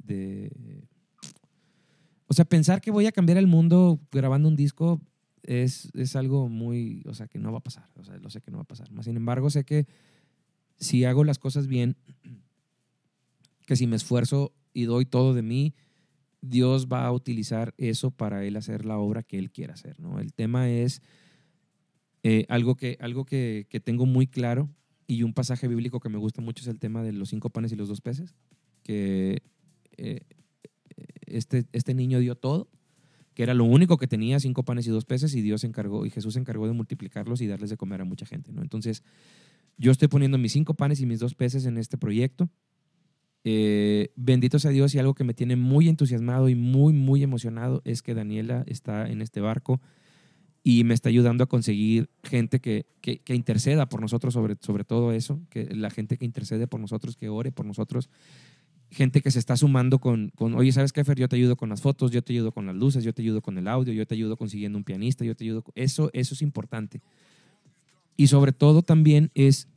O sea, pensar que voy a cambiar el mundo grabando un disco es, es algo muy... O sea, que no va a pasar. O sea, lo sé que no va a pasar. Sin embargo, sé que si hago las cosas bien, (clears throat) que si me esfuerzo y doy todo de mí, Dios va a utilizar eso para él hacer la obra que él quiera hacer. ¿no? El tema es eh, algo, que, algo que, que tengo muy claro y un pasaje bíblico que me gusta mucho es el tema de los cinco panes y los dos peces, que eh, este, este niño dio todo, que era lo único que tenía, cinco panes y dos peces, y Dios encargó, y Jesús se encargó de multiplicarlos y darles de comer a mucha gente. ¿no? Entonces, yo estoy poniendo mis cinco panes y mis dos peces en este proyecto. Eh, bendito sea Dios y algo que me tiene muy entusiasmado y muy, muy emocionado es que Daniela está en este barco y me está ayudando a conseguir gente que, que, que interceda por nosotros sobre, sobre todo eso, que la gente que intercede por nosotros, que ore por nosotros, gente que se está sumando con, con oye, ¿sabes qué, Fer? Yo te ayudo con las fotos, yo te ayudo con las luces, yo te ayudo con el audio, yo te ayudo consiguiendo un pianista, yo te ayudo. Eso, eso es importante. Y sobre todo también es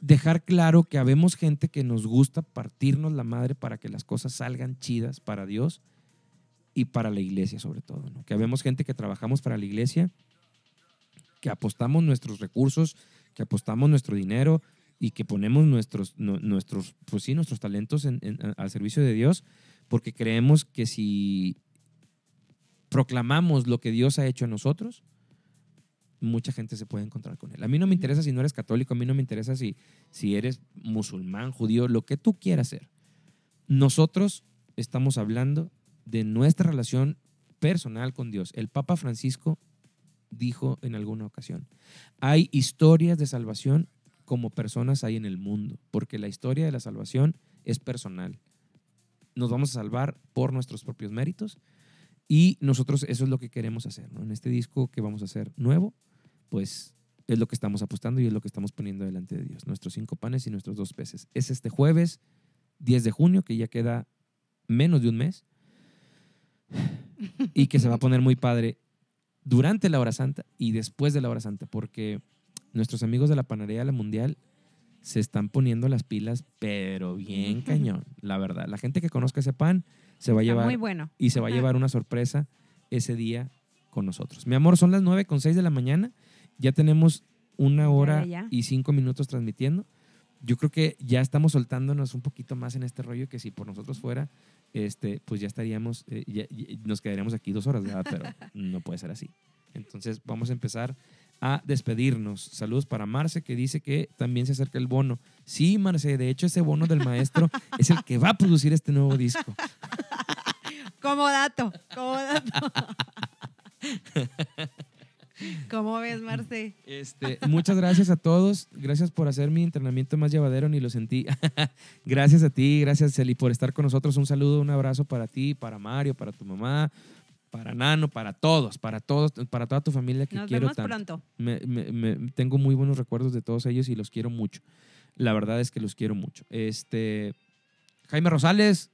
dejar claro que habemos gente que nos gusta partirnos la madre para que las cosas salgan chidas para Dios y para la iglesia sobre todo. ¿no? Que habemos gente que trabajamos para la iglesia, que apostamos nuestros recursos, que apostamos nuestro dinero, y que ponemos nuestros, no- nuestros, pues sí, nuestros talentos en- al servicio de Dios, porque creemos que si proclamamos lo que Dios ha hecho en nosotros, mucha gente se puede encontrar con él. A mí no me interesa si no eres católico, a mí no me interesa si, si eres musulmán, judío, lo que tú quieras ser. Nosotros estamos hablando de nuestra relación personal con Dios. El Papa Francisco dijo en alguna ocasión, hay historias de salvación como personas hay en el mundo, porque la historia de la salvación es personal. Nos vamos a salvar por nuestros propios méritos y nosotros eso es lo que queremos hacer. En este disco que vamos a hacer nuevo, pues es lo que estamos apostando y es lo que estamos poniendo delante de Dios. Nuestros cinco panes y nuestros dos peces. Es este jueves 10 de junio, que ya queda menos de un mes, y que se va a poner muy padre durante la hora santa y después de la hora santa, porque nuestros amigos de la panadería La Mundial se están poniendo las pilas, pero bien cañón, la verdad. La gente que conozca ese pan se va a llevar muy bueno. y se va a llevar una sorpresa ese día con nosotros. Mi amor, son las 9 con 6 de la mañana. Ya tenemos una hora ya, ya. y cinco minutos transmitiendo. Yo creo que ya estamos soltándonos un poquito más en este rollo que si por nosotros fuera, este, pues ya estaríamos, eh, ya- ya- nos quedaríamos aquí dos horas, ¿verdad? Pero (laughs) no puede ser así. Entonces vamos a empezar a despedirnos. Saludos para Marce que dice que también se acerca el bono. Sí, Marce, de hecho ese bono del maestro (laughs) es el que va a producir este nuevo disco. (laughs) Como dato, como dato. (laughs) ¿Cómo ves, Marce? Este, muchas gracias a todos. Gracias por hacer mi entrenamiento más llevadero, ni lo sentí. (laughs) gracias a ti, gracias Celi por estar con nosotros. Un saludo, un abrazo para ti, para Mario, para tu mamá, para Nano, para todos, para todos, para toda tu familia que Nos quiero vemos tanto. pronto. Me- me- me- tengo muy buenos recuerdos de todos ellos y los quiero mucho. La verdad es que los quiero mucho. Este, Jaime Rosales,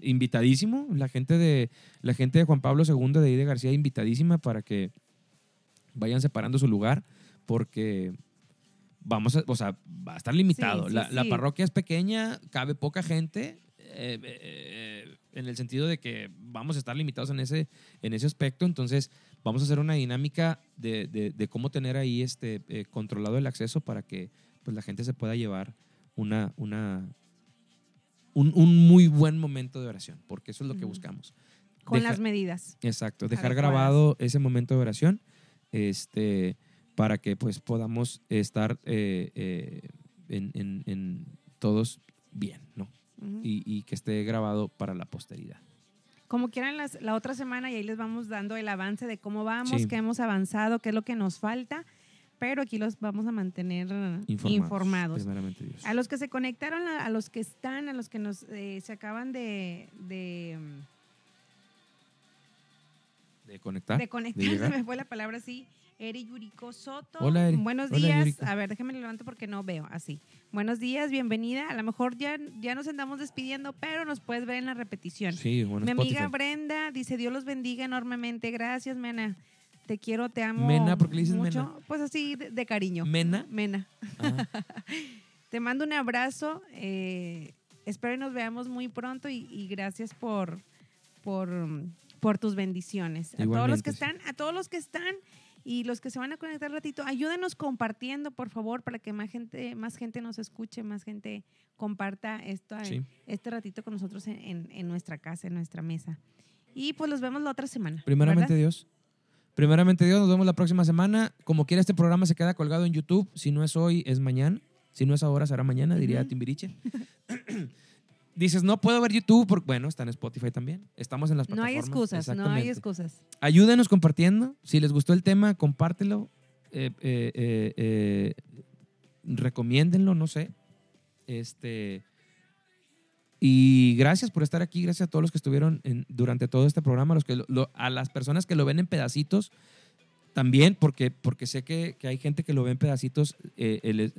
invitadísimo. La gente de, la gente de Juan Pablo II de ahí de García, invitadísima para que vayan separando su lugar, porque vamos a, o sea, va a estar limitado. Sí, sí, la, la parroquia es pequeña, cabe poca gente. eh, eh, en el sentido de que vamos a estar limitados en ese, en ese aspecto, entonces vamos a hacer una dinámica de, de- de cómo tener ahí este, eh, controlado el acceso para que pues, la gente se pueda llevar una, una, un, un muy buen momento de oración, porque eso es lo que buscamos. Con Deja- las medidas. Exacto, dejar adecuadas. grabado ese momento de oración este, para que pues podamos estar eh, eh, en, en- en todos bien, ¿no? Y, y que esté grabado para la posteridad. Como quieran las- la otra semana y ahí les vamos dando el avance de cómo vamos, Sí. qué hemos avanzado, qué es lo que nos falta, pero aquí los vamos a mantener Informados. informados. primeramente Dios. A los que se conectaron, a, a los que están, a los que nos eh, se acaban de, de, De conectar. de conectar, me fue la palabra así. Eri Yuriko Soto. Hola, Eri. Buenos Hola, días. Yuriko. A ver, déjame levanto porque no veo así. Buenos días, bienvenida. A lo mejor ya, ya nos andamos despidiendo, pero nos puedes ver en la repetición. Sí, bueno, Mi amiga. Brenda dice, Dios los bendiga enormemente. Gracias, Mena. Te quiero, te amo. Mena, ¿por qué le dices mucho. Mena? Pues así, de, de cariño. Mena. Mena. Ah, (laughs) Te mando un abrazo. eh, espero y nos veamos muy pronto y, y gracias por, por, por tus bendiciones. A todos los que están, a todos los que están y los que se van a conectar ratito, ayúdenos compartiendo, por favor, para que más gente, más gente nos escuche, más gente comparta esto, sí. este ratito con nosotros en, en- en nuestra casa, en nuestra mesa. Y pues los vemos la otra semana. Primeramente ¿verdad? Dios. Primeramente Dios, nos vemos la próxima semana. Como quiera, este programa se queda colgado en YouTube. Si no es hoy, es mañana. Si no es ahora, será mañana, diría Ujú. Timbiriche. (laughs) Dices, no puedo ver YouTube, porque bueno, está en Spotify también. Estamos en las No hay plataformas. excusas, no hay excusas. Ayúdenos compartiendo. Si les gustó el tema, compártelo. Eh, eh, eh, eh, recomiéndenlo, no sé. Este. Y gracias por estar aquí, gracias a todos los que estuvieron en- durante todo este programa, a, los que lo- lo- a las personas que lo ven en pedacitos también, porque, porque sé que, que hay gente que lo ve en pedacitos. eh, el-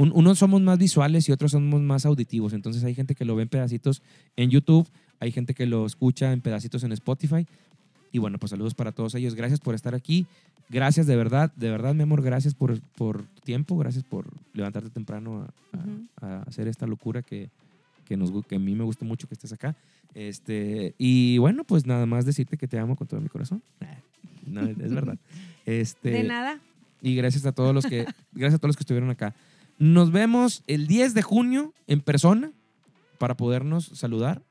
un- unos somos más visuales y otros somos más auditivos, entonces hay gente que lo ve en pedacitos en YouTube, hay gente que lo escucha en pedacitos en Spotify. Y bueno, pues saludos para todos ellos. Gracias por estar aquí. Gracias de verdad, de verdad, mi amor. Gracias por, por tu tiempo. Gracias por levantarte temprano a, hacer esta locura que, que, nos, que a mí me gusta mucho que estés acá. Este, y bueno, pues nada más decirte que te amo con todo mi corazón. (laughs) No, es verdad. Este, De nada. y gracias a todos los que, gracias a todos los que estuvieron acá. Nos vemos el 10 de junio en persona para podernos saludar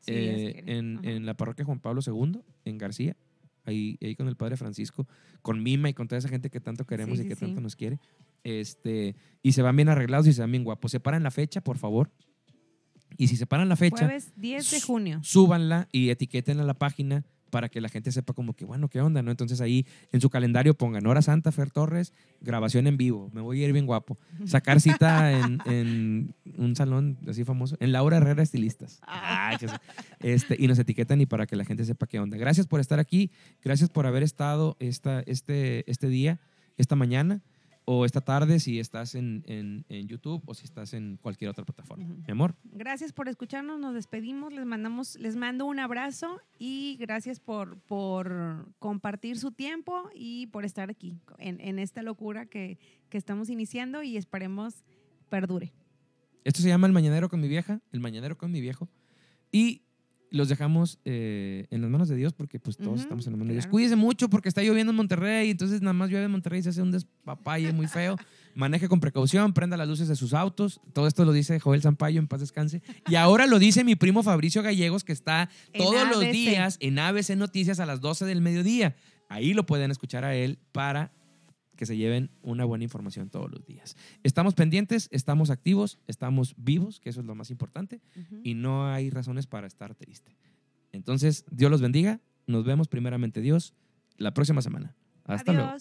Sí, eh, en, en la parroquia Juan Pablo II, en García, ahí, ahí con el Padre Francisco, con Mima y con toda esa gente que tanto queremos Sí, y que tanto nos quiere. Este, y se van bien arreglados y se van bien guapos. Separan la fecha, por favor. Y si separan la fecha, Jueves 10 de junio. súbanla y etiqueten a la página para que la gente sepa como que, bueno, ¿qué onda? ¿no? Entonces ahí en su calendario pongan Hora Santa, Fer Torres, grabación en vivo, me voy a ir bien guapo. Sacar cita (laughs) en, en un salón así famoso, en Laura Herrera Estilistas. Ay, que sí. este, y nos etiquetan y para que la gente sepa qué onda. Gracias por estar aquí, gracias por haber estado esta, este, este día, esta mañana o esta tarde si estás en, en- en YouTube o si estás en cualquier otra plataforma. Mi amor, Gracias por escucharnos, nos despedimos, les mandamos, les mando un abrazo y gracias por, por compartir su tiempo y por estar aquí en, en esta locura que, que estamos iniciando y esperemos perdure. Esto se llama El Mañanero con mi vieja, El Mañanero con mi viejo. Y los dejamos eh, en las manos de Dios porque pues todos estamos en las manos de Dios. claro. Cuídense mucho porque está lloviendo en Monterrey, entonces nada más llueve en Monterrey y se hace un despapalle muy feo. (laughs) Maneje con precaución, prenda las luces de sus autos. Todo esto lo dice Joel Zampayo, en paz descanse. Y ahora lo dice mi primo Fabricio Gallegos, que está todos los días en ABC Noticias a las 12 del mediodía. Ahí lo pueden escuchar a él para que se lleven una buena información todos los días. Estamos pendientes, estamos activos, estamos vivos, que eso es lo más importante, y no hay razones para estar triste. Entonces, Dios los bendiga. Nos vemos primeramente Dios la próxima semana. Hasta luego.